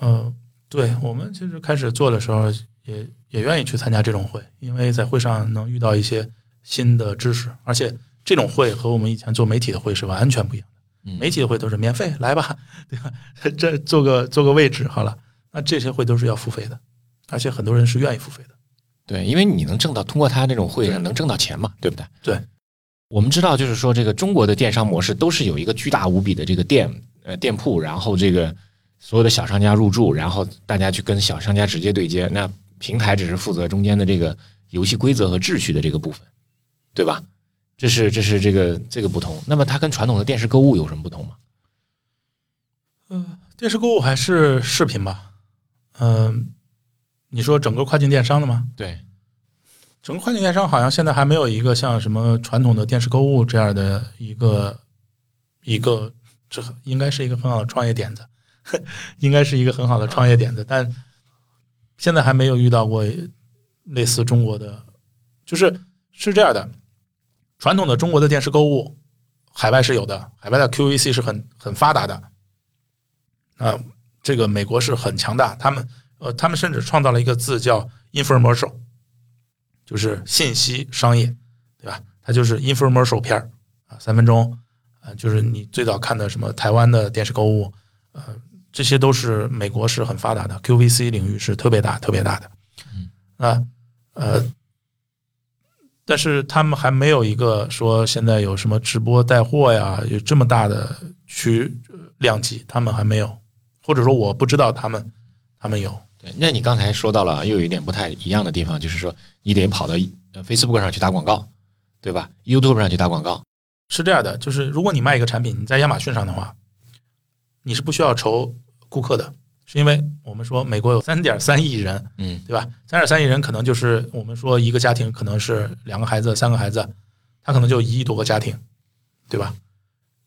嗯，对我们其实开始做的时候也。也愿意去参加这种会，因为在会上能遇到一些新的知识，而且这种会和我们以前做媒体的会是完全不一样的。媒体的会都是免费，来吧，对吧？这做个做个位置好了。那这些会都是要付费的，而且很多人是愿意付费的。对，因为你能挣到通过他这种会能挣到钱嘛，对不对？对，我们知道，就是说这个中国的电商模式都是有一个巨大无比的这个店呃店铺，然后这个所有的小商家入驻，然后大家去跟小商家直接对接。那平台只是负责中间的这个游戏规则和秩序的这个部分，对吧？这是这是这个这个不同。那么它跟传统的电视购物有什么不同吗？嗯，电视购物还是视频吧。嗯，你说整个跨境电商的吗？对，整个跨境电商好像现在还没有一个像什么传统的电视购物这样的一个一个，这应该是一个很好的创业点子，应该是一个很好的创业点子，但。现在还没有遇到过类似中国的，就是是这样的，传统的中国的电视购物，海外是有的，海外的 QVC 是很很发达的，啊，这个美国是很强大，他们呃，他们甚至创造了一个字叫 infomercial，就是信息商业，对吧？它就是 infomercial 片儿啊，三分钟，啊，就是你最早看的什么台湾的电视购物，呃。这些都是美国是很发达的，QVC 领域是特别大、特别大的。嗯啊呃，但是他们还没有一个说现在有什么直播带货呀，有这么大的区量级，他们还没有，或者说我不知道他们他们有。对，那你刚才说到了，又有一点不太一样的地方，就是说你得跑到 Facebook 上去打广告，对吧？YouTube 上去打广告是这样的，就是如果你卖一个产品，你在亚马逊上的话，你是不需要筹。顾客的是因为我们说美国有三点三亿人，嗯，对吧？三点三亿人可能就是我们说一个家庭可能是两个孩子、三个孩子，他可能就一亿多个家庭，对吧？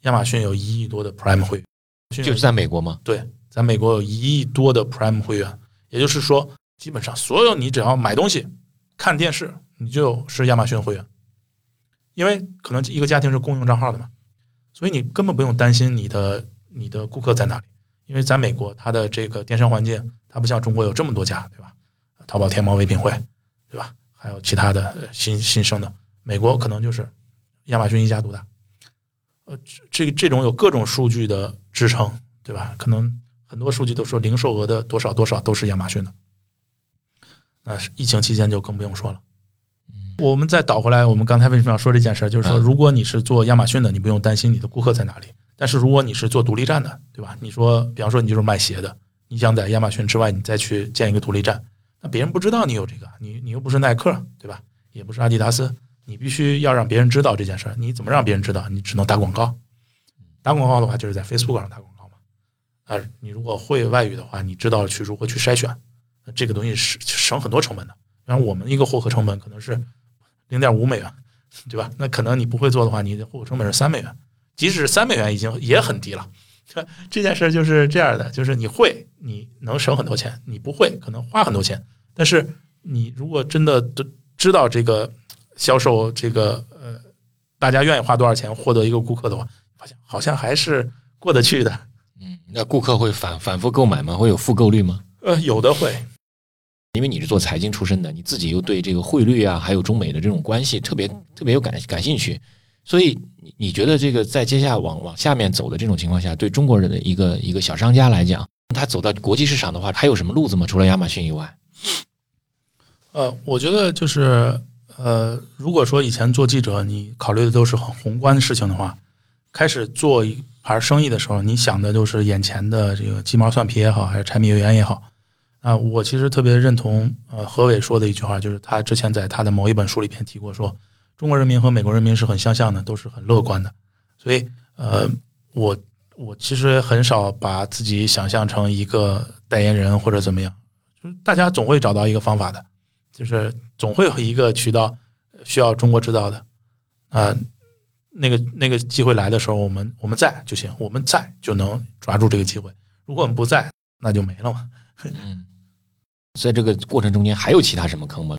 亚马逊有一亿多的 Prime 会员，就是在美国吗？对，在美国有一亿多的 Prime 会员，也就是说，基本上所有你只要买东西、看电视，你就是亚马逊会员，因为可能一个家庭是共用账号的嘛，所以你根本不用担心你的你的顾客在哪里。因为在美国，它的这个电商环境，它不像中国有这么多家，对吧？淘宝、天猫、唯品会，对吧？还有其他的新新生的，美国可能就是亚马逊一家独大。呃，这这种有各种数据的支撑，对吧？可能很多数据都说零售额的多少多少都是亚马逊的。那疫情期间就更不用说了。我们再倒回来，我们刚才为什么要说这件事儿？就是说，如果你是做亚马逊的，你不用担心你的顾客在哪里；但是如果你是做独立站的，对吧？你说，比方说你就是卖鞋的，你想在亚马逊之外，你再去建一个独立站，那别人不知道你有这个，你你又不是耐克，对吧？也不是阿迪达斯，你必须要让别人知道这件事儿。你怎么让别人知道？你只能打广告。打广告的话，就是在 Facebook 上打广告嘛。啊，你如果会外语的话，你知道去如何去筛选，那这个东西是省很多成本的。然后我们一个获客成本可能是。零点五美元，对吧？那可能你不会做的话，你的获客成本是三美元。即使三美元已经也很低了。这件事就是这样的，就是你会，你能省很多钱；你不会，可能花很多钱。但是你如果真的都知道这个销售，这个呃，大家愿意花多少钱获得一个顾客的话，发现好像还是过得去的。嗯，那顾客会反反复购买吗？会有复购率吗？呃，有的会。因为你是做财经出身的，你自己又对这个汇率啊，还有中美的这种关系特别特别有感感兴趣，所以你觉得这个在接下来往往下面走的这种情况下，对中国人的一个一个小商家来讲，他走到国际市场的话，还有什么路子吗？除了亚马逊以外？呃，我觉得就是呃，如果说以前做记者，你考虑的都是很宏观的事情的话，开始做一盘生意的时候，你想的都是眼前的这个鸡毛蒜皮也好，还是柴米油盐也好。啊，我其实特别认同呃何伟说的一句话，就是他之前在他的某一本书里边提过，说中国人民和美国人民是很相像的，都是很乐观的。所以呃，我我其实很少把自己想象成一个代言人或者怎么样，就是大家总会找到一个方法的，就是总会有一个渠道需要中国制造的啊，那个那个机会来的时候，我们我们在就行，我们在就能抓住这个机会。如果我们不在，那就没了嘛。嗯。在这个过程中间还有其他什么坑吗？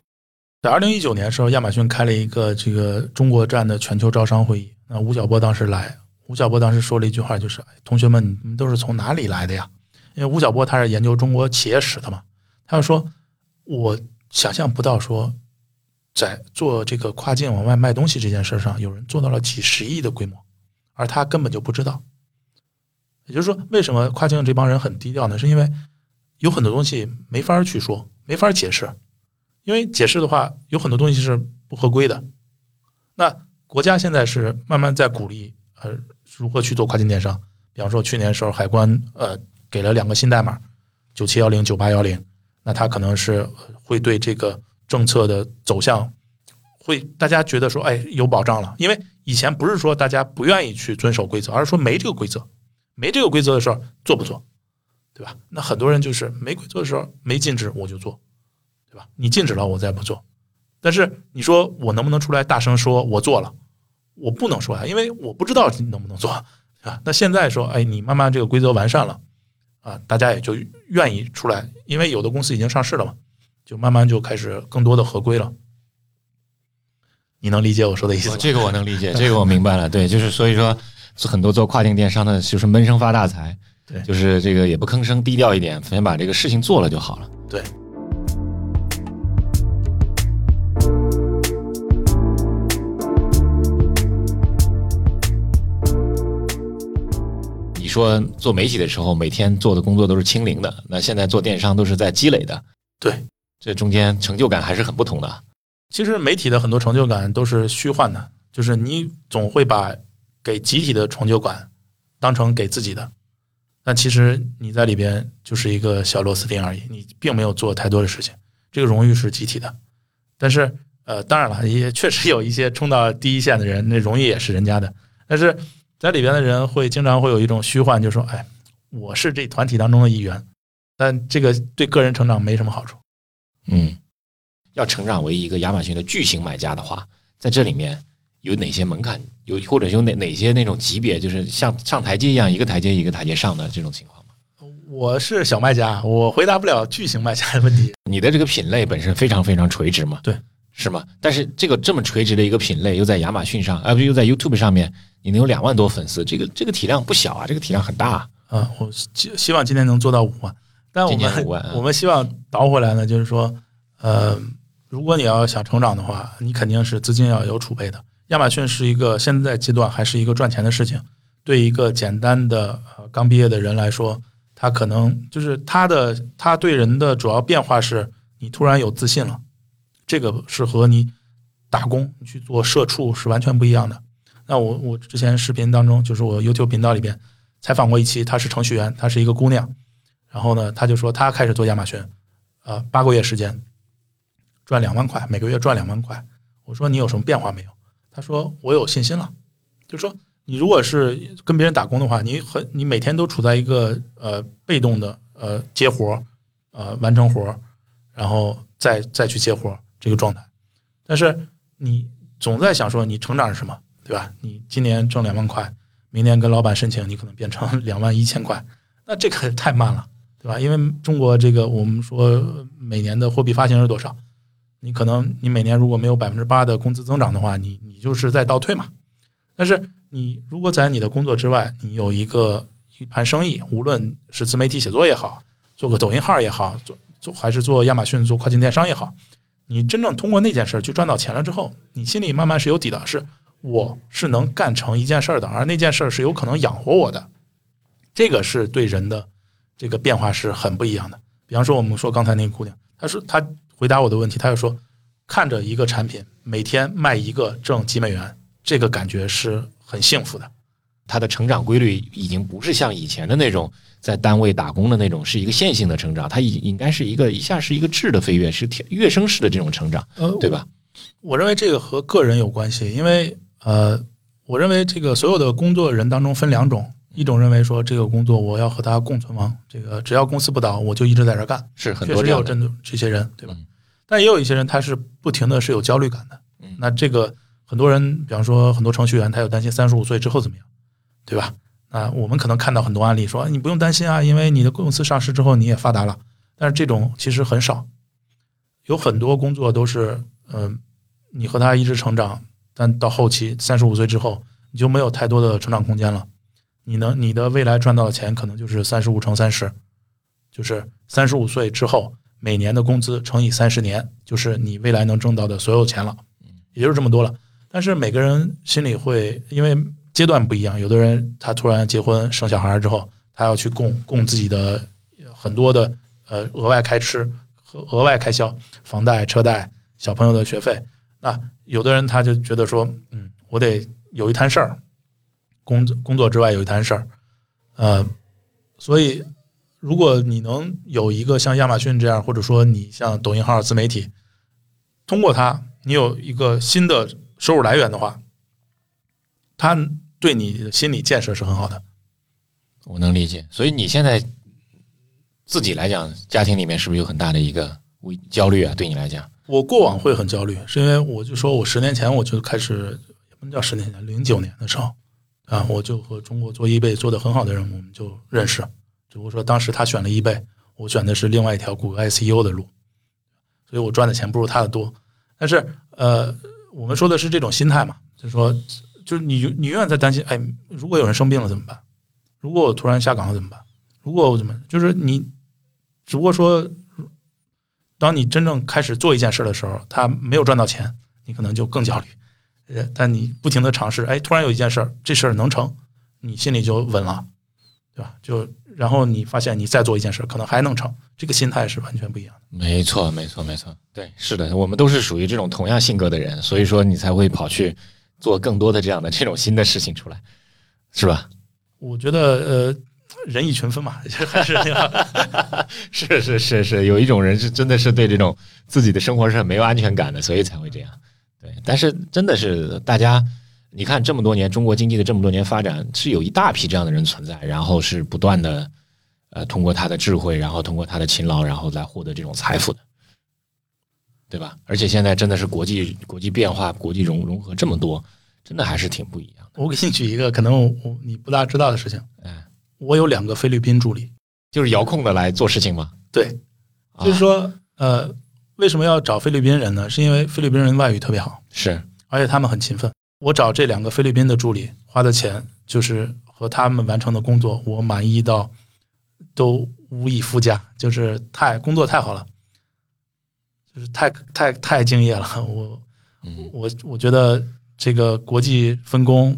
在二零一九年的时候，亚马逊开了一个这个中国站的全球招商会议。那吴晓波当时来，吴晓波当时说了一句话，就是：“同学们，你们都是从哪里来的呀？”因为吴晓波他是研究中国企业史的嘛，他就说：“我想象不到说，在做这个跨境往外卖东西这件事上，有人做到了几十亿的规模，而他根本就不知道。”也就是说，为什么跨境这帮人很低调呢？是因为。有很多东西没法去说，没法解释，因为解释的话，有很多东西是不合规的。那国家现在是慢慢在鼓励，呃，如何去做跨境电商。比方说，去年的时候海关呃给了两个新代码，九七幺零、九八幺零，那它可能是会对这个政策的走向，会大家觉得说，哎，有保障了。因为以前不是说大家不愿意去遵守规则，而是说没这个规则，没这个规则的时候做不做？对吧？那很多人就是没规则的时候没禁止我就做，对吧？你禁止了我再不做，但是你说我能不能出来大声说我做了？我不能说呀，因为我不知道你能不能做，啊。那现在说，哎，你慢慢这个规则完善了，啊，大家也就愿意出来，因为有的公司已经上市了嘛，就慢慢就开始更多的合规了。你能理解我说的意思吗？这个我能理解，这个我明白了。对，就是所以说，很多做跨境电商的，就是闷声发大财。对，就是这个也不吭声，低调一点，先把这个事情做了就好了。对。说做媒体的时候，每天做的工作都是清零的，那现在做电商都是在积累的。对，这中间成就感还是很不同的。其实媒体的很多成就感都是虚幻的，就是你总会把给集体的成就感当成给自己的。但其实你在里边就是一个小螺丝钉而已，你并没有做太多的事情。这个荣誉是集体的，但是呃，当然了，也确实有一些冲到第一线的人，那荣誉也是人家的。但是在里边的人会经常会有一种虚幻，就说：“哎，我是这团体当中的一员。”但这个对个人成长没什么好处。嗯，要成长为一个亚马逊的巨型买家的话，在这里面。有哪些门槛？有或者有哪哪些那种级别，就是像上台阶一样，一个台阶一个台阶上的这种情况吗？我是小卖家，我回答不了巨型卖家的问题。你的这个品类本身非常非常垂直嘛？对，是吗？但是这个这么垂直的一个品类，又在亚马逊上，呃不又在 YouTube 上面，你能有两万多粉丝，这个这个体量不小啊，这个体量很大啊。我希希望今天能做到五万，但我们我们希望倒回来呢，就是说，呃，如果你要想成长的话，你肯定是资金要有储备的。亚马逊是一个现在阶段还是一个赚钱的事情。对一个简单的呃刚毕业的人来说，他可能就是他的他对人的主要变化是，你突然有自信了，这个是和你打工去做社畜是完全不一样的。那我我之前视频当中，就是我 YouTube 频道里边采访过一期，她是程序员，她是一个姑娘，然后呢，她就说她开始做亚马逊，呃，八个月时间赚两万块，每个月赚两万块。我说你有什么变化没有？她说我有信心了，就说。你如果是跟别人打工的话，你很你每天都处在一个呃被动的呃接活儿呃完成活儿然后再再去接活儿这个状态。但是你总在想说你成长是什么，对吧？你今年挣两万块，明年跟老板申请，你可能变成 两万一千块，那这个太慢了，对吧？因为中国这个我们说每年的货币发行是多少？你可能你每年如果没有百分之八的工资增长的话，你你就是在倒退嘛。但是你如果在你的工作之外，你有一个一盘生意，无论是自媒体写作也好，做个抖音号也好，做做还是做亚马逊做跨境电商也好，你真正通过那件事去赚到钱了之后，你心里慢慢是有底的，是我是能干成一件事儿的，而那件事儿是有可能养活我的，这个是对人的这个变化是很不一样的。比方说，我们说刚才那个姑娘，她说她回答我的问题，她就说看着一个产品每天卖一个挣几美元，这个感觉是。很幸福的，他的成长规律已经不是像以前的那种在单位打工的那种，是一个线性的成长，他应应该是一个一下是一个质的飞跃，是跃升式的这种成长，对吧？我认为这个和个人有关系，因为呃，我认为这个所有的工作人当中分两种，一种认为说这个工作我要和他共存亡，这个只要公司不倒，我就一直在这干，是很多这样的这些人，对吧？但也有一些人他是不停的是有焦虑感的，那这个。很多人，比方说很多程序员，他有担心三十五岁之后怎么样，对吧？啊，我们可能看到很多案例，说你不用担心啊，因为你的公司上市之后你也发达了。但是这种其实很少，有很多工作都是，嗯，你和他一直成长，但到后期三十五岁之后，你就没有太多的成长空间了。你能你的未来赚到的钱可能就是三十五乘三十，就是三十五岁之后每年的工资乘以三十年，就是你未来能挣到的所有钱了，也就是这么多了。但是每个人心里会因为阶段不一样，有的人他突然结婚生小孩之后，他要去供供自己的很多的呃额外开支和额外开销，房贷、车贷、小朋友的学费。那有的人他就觉得说，嗯，我得有一摊事儿，工作工作之外有一摊事儿，呃，所以如果你能有一个像亚马逊这样，或者说你像抖音号自媒体，通过它，你有一个新的。收入来源的话，他对你心理建设是很好的。我能理解，所以你现在自己来讲，家庭里面是不是有很大的一个焦虑啊？对你来讲，我过往会很焦虑，是因为我就说我十年前我就开始，也不能叫十年前，零九年的时候啊，我就和中国做易贝做的很好的人，我们就认识。只不过说当时他选了易贝，我选的是另外一条谷歌 ICO 的路，所以我赚的钱不如他的多。但是呃。我们说的是这种心态嘛，就是说，就是你你永远在担心，哎，如果有人生病了怎么办？如果我突然下岗了怎么办？如果我怎么，就是你，只不过说，当你真正开始做一件事的时候，他没有赚到钱，你可能就更焦虑。呃，但你不停的尝试，哎，突然有一件事儿，这事儿能成，你心里就稳了，对吧？就。然后你发现你再做一件事，可能还能成，这个心态是完全不一样的。没错，没错，没错，对，是的，我们都是属于这种同样性格的人，所以说你才会跑去做更多的这样的这种新的事情出来，是吧？我觉得，呃，人以群分嘛，还是 是是是是，有一种人是真的是对这种自己的生活是很没有安全感的，所以才会这样。对，但是真的是大家。你看这么多年，中国经济的这么多年发展，是有一大批这样的人存在，然后是不断的，呃，通过他的智慧，然后通过他的勤劳，然后来获得这种财富的，对吧？而且现在真的是国际国际变化、国际融融合这么多，真的还是挺不一样的。我给你举一个可能我你不大知道的事情，哎，我有两个菲律宾助理，就是遥控的来做事情吗？对，就是说，呃，为什么要找菲律宾人呢？是因为菲律宾人外语特别好，是，而且他们很勤奋。我找这两个菲律宾的助理花的钱，就是和他们完成的工作，我满意到都无以复加，就是太工作太好了，就是太太太敬业了。我我我觉得这个国际分工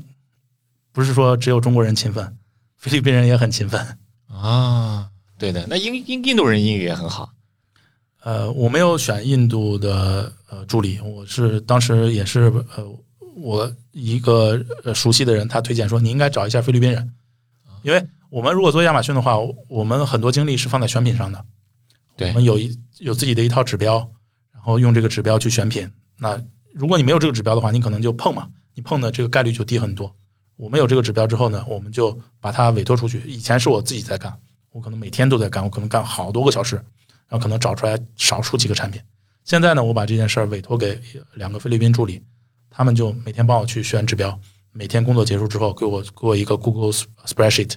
不是说只有中国人勤奋，菲律宾人也很勤奋。啊，对的，那印印印度人英语也很好。呃，我没有选印度的呃助理，我是当时也是呃我一个呃熟悉的人，他推荐说你应该找一下菲律宾人，因为我们如果做亚马逊的话，我们很多精力是放在选品上的，对我们有一有自己的一套指标，然后用这个指标去选品。那如果你没有这个指标的话，你可能就碰嘛，你碰的这个概率就低很多。我们有这个指标之后呢，我们就把它委托出去。以前是我自己在干，我可能每天都在干，我可能干好多个小时，然后可能找出来少数几个产品。现在呢，我把这件事儿委托给两个菲律宾助理，他们就每天帮我去选指标，每天工作结束之后给我给我一个 Google spreadsheet，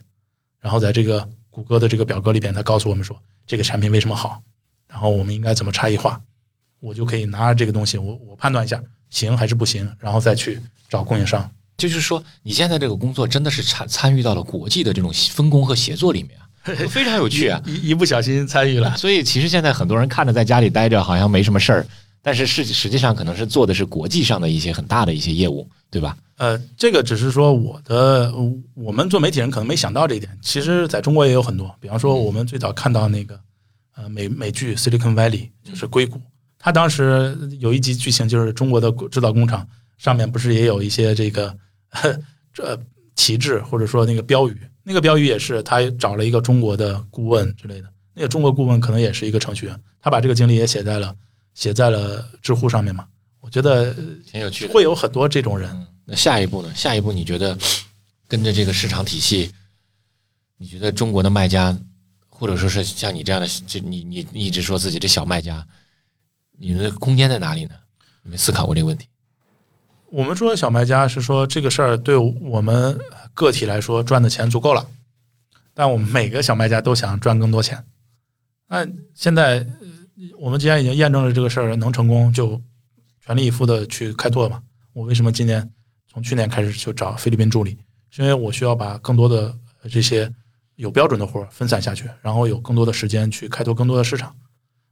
然后在这个谷歌的这个表格里边，他告诉我们说这个产品为什么好，然后我们应该怎么差异化，我就可以拿着这个东西，我我判断一下行还是不行，然后再去找供应商。就是说，你现在这个工作真的是参参与到了国际的这种分工和协作里面啊，非常有趣啊。一一不小心参与了，所以其实现在很多人看着在家里待着好像没什么事儿，但是实实际上可能是做的是国际上的一些很大的一些业务，对吧？呃，这个只是说我的，我们做媒体人可能没想到这一点。其实在中国也有很多，比方说我们最早看到那个呃美美剧《Silicon Valley》，就是硅谷，它当时有一集剧情就是中国的制造工厂上面不是也有一些这个 这旗帜或者说那个标语，那个标语也是他找了一个中国的顾问之类的，那个中国顾问可能也是一个程序员，他把这个经历也写在了写在了知乎上面嘛。我觉得挺有趣。会有很多这种人。嗯，那下一步呢？下一步你觉得 跟着这个市场体系，你觉得中国的卖家，或者说是像你这样的，就你你你一直说自己这小卖家，你们的空间在哪里呢？你没思考过这个问题？我们说小卖家是说这个事儿对我们个体来说赚的钱足够了，但我们每个小卖家都想赚更多钱。那现在我们既然已经验证了这个事儿能成功，就全力以赴的去开拓嘛。我为什么今年从去年开始就找菲律宾助理？是因为我需要把更多的这些有标准的活儿分散下去，然后有更多的时间去开拓更多的市场。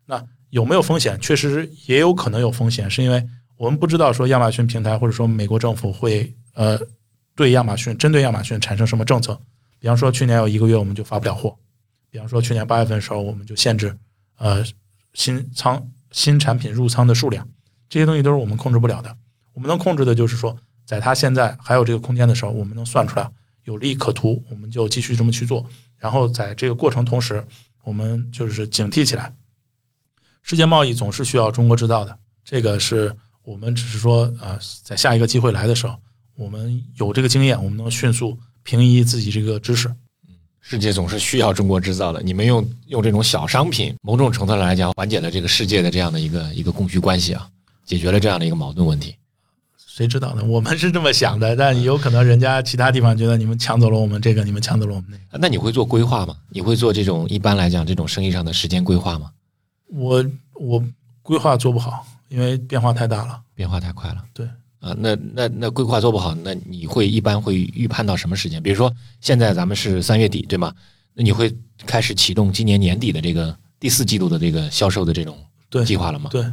那有没有风险？确实也有可能有风险，是因为我们不知道说亚马逊平台或者说美国政府会呃对亚马逊针对亚马逊产生什么政策。比方说去年有一个月我们就发不了货，比方说去年八月份的时候我们就限制呃新仓新产品入仓的数量，这些东西都是我们控制不了的。我们能控制的就是说，在它现在还有这个空间的时候，我们能算出来有利可图，我们就继续这么去做。然后在这个过程同时，我们就是警惕起来。世界贸易总是需要中国制造的，这个是我们只是说，呃，在下一个机会来的时候，我们有这个经验，我们能迅速平移自己这个知识。世界总是需要中国制造的，你们用用这种小商品，某种程度上来讲，缓解了这个世界的这样的一个一个供需关系啊，解决了这样的一个矛盾问题。谁知道呢？我们是这么想的，但有可能人家其他地方觉得你们抢走了我们这个，你们抢走了我们那个。那你会做规划吗？你会做这种一般来讲这种生意上的时间规划吗？我我规划做不好，因为变化太大了。变化太快了。对啊，那那那规划做不好，那你会一般会预判到什么时间？比如说现在咱们是三月底，对吗？那你会开始启动今年年底的这个第四季度的这个销售的这种对计划了吗？对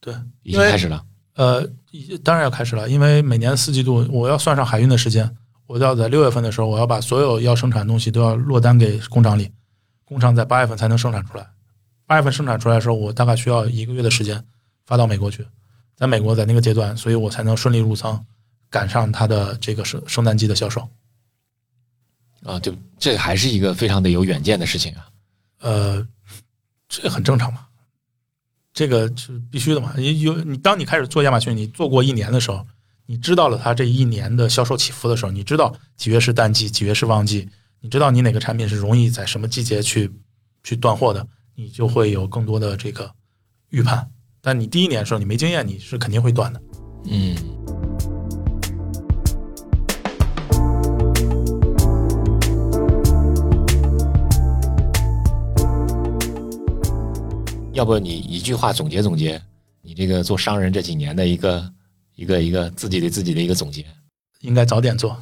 对，已经开始了。呃，当然要开始了，因为每年四季度我要算上海运的时间，我要在六月份的时候，我要把所有要生产的东西都要落单给工厂里，工厂在八月份才能生产出来。八月份生产出来的时候，我大概需要一个月的时间发到美国去，在美国在那个阶段，所以我才能顺利入仓，赶上它的这个圣圣诞季的销售。啊，就这还是一个非常的有远见的事情啊。呃，这很正常嘛，这个是必须的嘛。你有你，当你开始做亚马逊，你做过一年的时候，你知道了它这一年的销售起伏的时候，你知道几月是淡季，几月是旺季，你知道你哪个产品是容易在什么季节去去断货的，你就会有更多的这个预判。但你第一年的时候你没经验，你是肯定会断的。嗯。要不你一句话总结总结你这个做商人这几年的一个一个一个自己对自己的一个总结？应该早点做。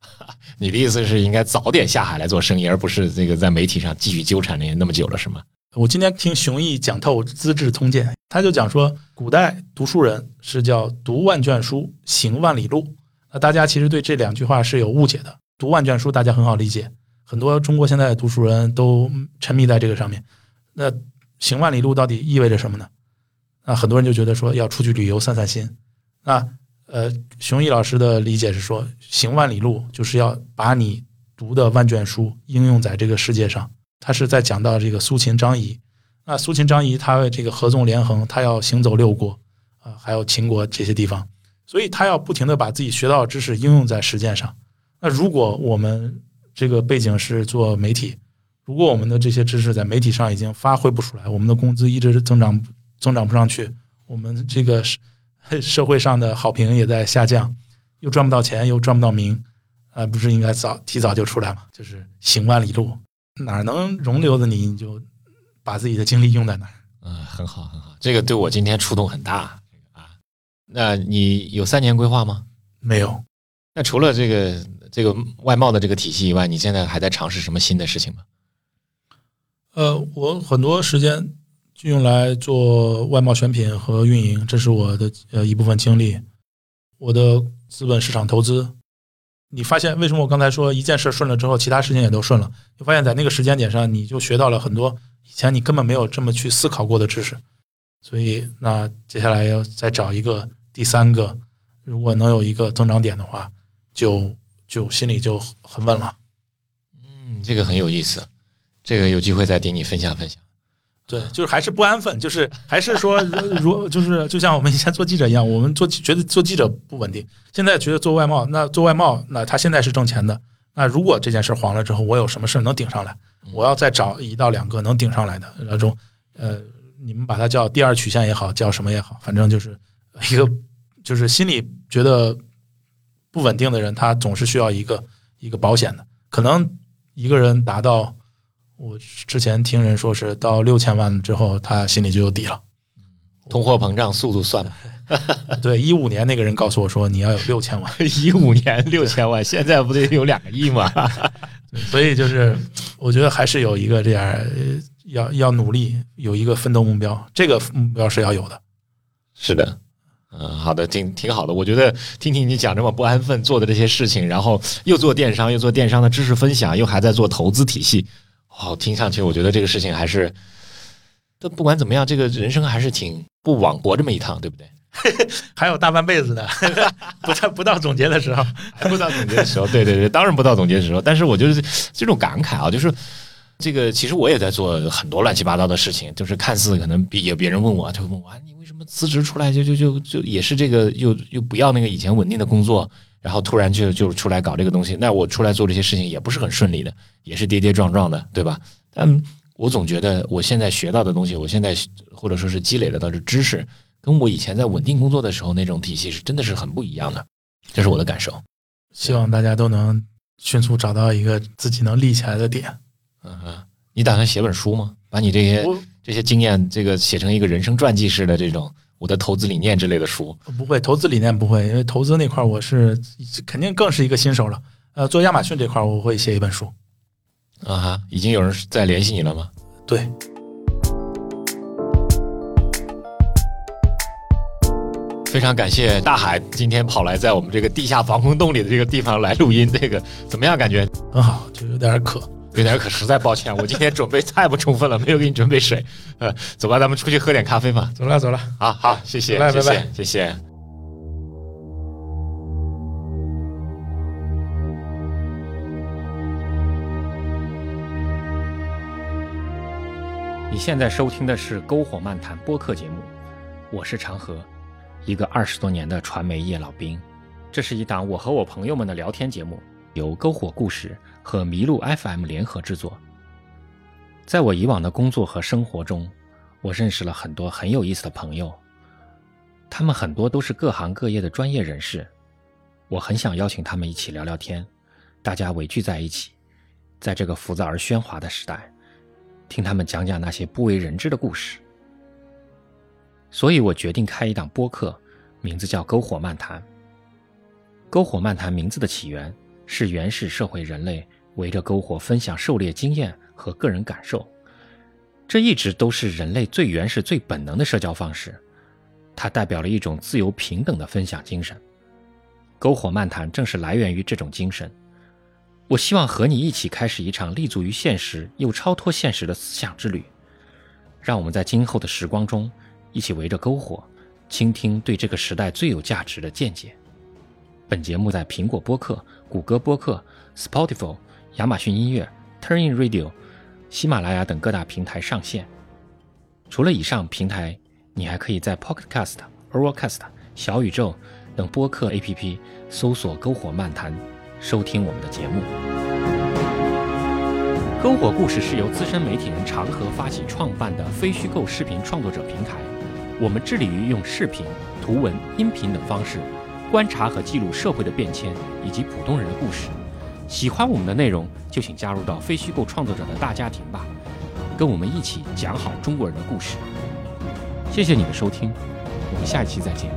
你的意思是应该早点下海来做生意，而不是这个在媒体上继续纠缠那那么久了，是吗？我今天听熊毅讲透《资治通鉴》，他就讲说，古代读书人是叫读万卷书，行万里路。那大家其实对这两句话是有误解的。读万卷书大家很好理解，很多中国现在的读书人都沉迷在这个上面。那行万里路到底意味着什么呢？那很多人就觉得说要出去旅游散散心。那呃，熊毅老师的理解是说，行万里路就是要把你读的万卷书应用在这个世界上。他是在讲到这个苏秦、张仪。那苏秦、张仪他这个合纵连横，他要行走六国啊，还有秦国这些地方，所以他要不停的把自己学到的知识应用在实践上。那如果我们这个背景是做媒体，如果我们的这些知识在媒体上已经发挥不出来，我们的工资一直增长增长不上去，我们这个 社会上的好评也在下降，又赚不到钱，又赚不到名，啊，不是应该早提早就出来吗？就是行万里路，哪能容留的你，你就把自己的精力用在哪儿。嗯，很好，很好，这个对我今天触动很大啊。那你有三年规划吗？没有。那除了这个这个外贸的这个体系以外，你现在还在尝试什么新的事情吗？呃，我很多时间就用来做外贸选品和运营，这是我的呃一部分精力。我的资本市场投资，你发现为什么我刚才说一件事顺了之后，其他事情也都顺了？你发现在那个时间点上，你就学到了很多以前你根本没有这么去思考过的知识。所以，那接下来要再找一个第三个，如果能有一个增长点的话，就就心里就很稳了。嗯，这个很有意思。这个有机会再听你分享分享。对，就是还是不安分，就是还是说，如就是就像我们以前做记者一样，我们做觉得做记者不稳定，现在觉得做外贸，那做外贸，那他现在是挣钱的。那如果这件事黄了之后，我有什么事能顶上来？我要再找一到两个能顶上来的那种，呃，你们把它叫第二曲线也好，叫什么也好，反正就是一个就是心里觉得不稳定的人，他总是需要一个一个保险的，可能一个人达到。我之前听人说是到六千万之后，他心里就有底了。通货膨胀速度算了，对，一五年那个人告诉我说你要有六千万，一五年六千万，现在不得有两个亿吗？所以就是我觉得还是有一个这样要要努力，有一个奋斗目标，这个目标是要有的。是的，嗯，好的，挺挺好的。我觉得听听你讲这么不安分做的这些事情，然后又做电商，又做电商的知识分享，又还在做投资体系。好，听上去我觉得这个事情还是，但不管怎么样，这个人生还是挺不枉活这么一趟，对不对？还有大半辈子呢，不到不到总结的时候，还不到总结的时候，对对对，当然不到总结的时候。但是我就是这种感慨啊，就是这个其实我也在做很多乱七八糟的事情，就是看似可能别别人问我，就问我你为什么辞职出来就就就就也是这个又又不要那个以前稳定的工作。然后突然就就出来搞这个东西，那我出来做这些事情也不是很顺利的，也是跌跌撞撞的，对吧？但我总觉得我现在学到的东西，我现在或者说是积累的到是知识，跟我以前在稳定工作的时候那种体系是真的是很不一样的，这是我的感受。希望大家都能迅速找到一个自己能立起来的点。嗯哼，你打算写本书吗？把你这些这些经验这个写成一个人生传记式的这种。我的投资理念之类的书不会，投资理念不会，因为投资那块我是肯定更是一个新手了。呃，做亚马逊这块我会写一本书。啊哈，已经有人在联系你了吗？对。非常感谢大海今天跑来在我们这个地下防空洞里的这个地方来录音，这个怎么样？感觉很好，就有点渴。有点可实在抱歉，我今天 准备太不充分了，没有给你准备水。呃，走吧，咱们出去喝点咖啡吧。走了，走了。好好，谢谢，拜拜，谢谢。你现在收听的是《篝火漫谈》播客节目，我是长河，一个二十多年的传媒业老兵。这是一档我和我朋友们的聊天节目，由篝火故事。和麋鹿 FM 联合制作。在我以往的工作和生活中，我认识了很多很有意思的朋友，他们很多都是各行各业的专业人士。我很想邀请他们一起聊聊天，大家围聚在一起，在这个浮躁而喧哗的时代，听他们讲讲那些不为人知的故事。所以我决定开一档播客，名字叫《篝火漫谈》。篝火漫谈名字的起源是原始社会人类。围着篝火分享狩猎经验和个人感受，这一直都是人类最原始、最本能的社交方式，它代表了一种自由平等的分享精神。篝火漫谈正是来源于这种精神。我希望和你一起开始一场立足于现实又超脱现实的思想之旅。让我们在今后的时光中，一起围着篝火，倾听对这个时代最有价值的见解。本节目在苹果播客、谷歌播客、Spotify、亚马逊音乐、Turnin Radio、喜马拉雅等各大平台上线。除了以上平台，你还可以在 Pocket Cast、Overcast、小宇宙等播客 APP 搜索“篝火漫谈”，收听我们的节目。篝火故事是由资深媒体人长河发起创办的非虚构视频创作者平台。我们致力于用视频、图文、音频等方式，观察和记录社会的变迁以及普通人的故事。喜欢我们的内容，就请加入到非虚构创作者的大家庭吧，跟我们一起讲好中国人的故事。谢谢你的收听，我们下一期再见。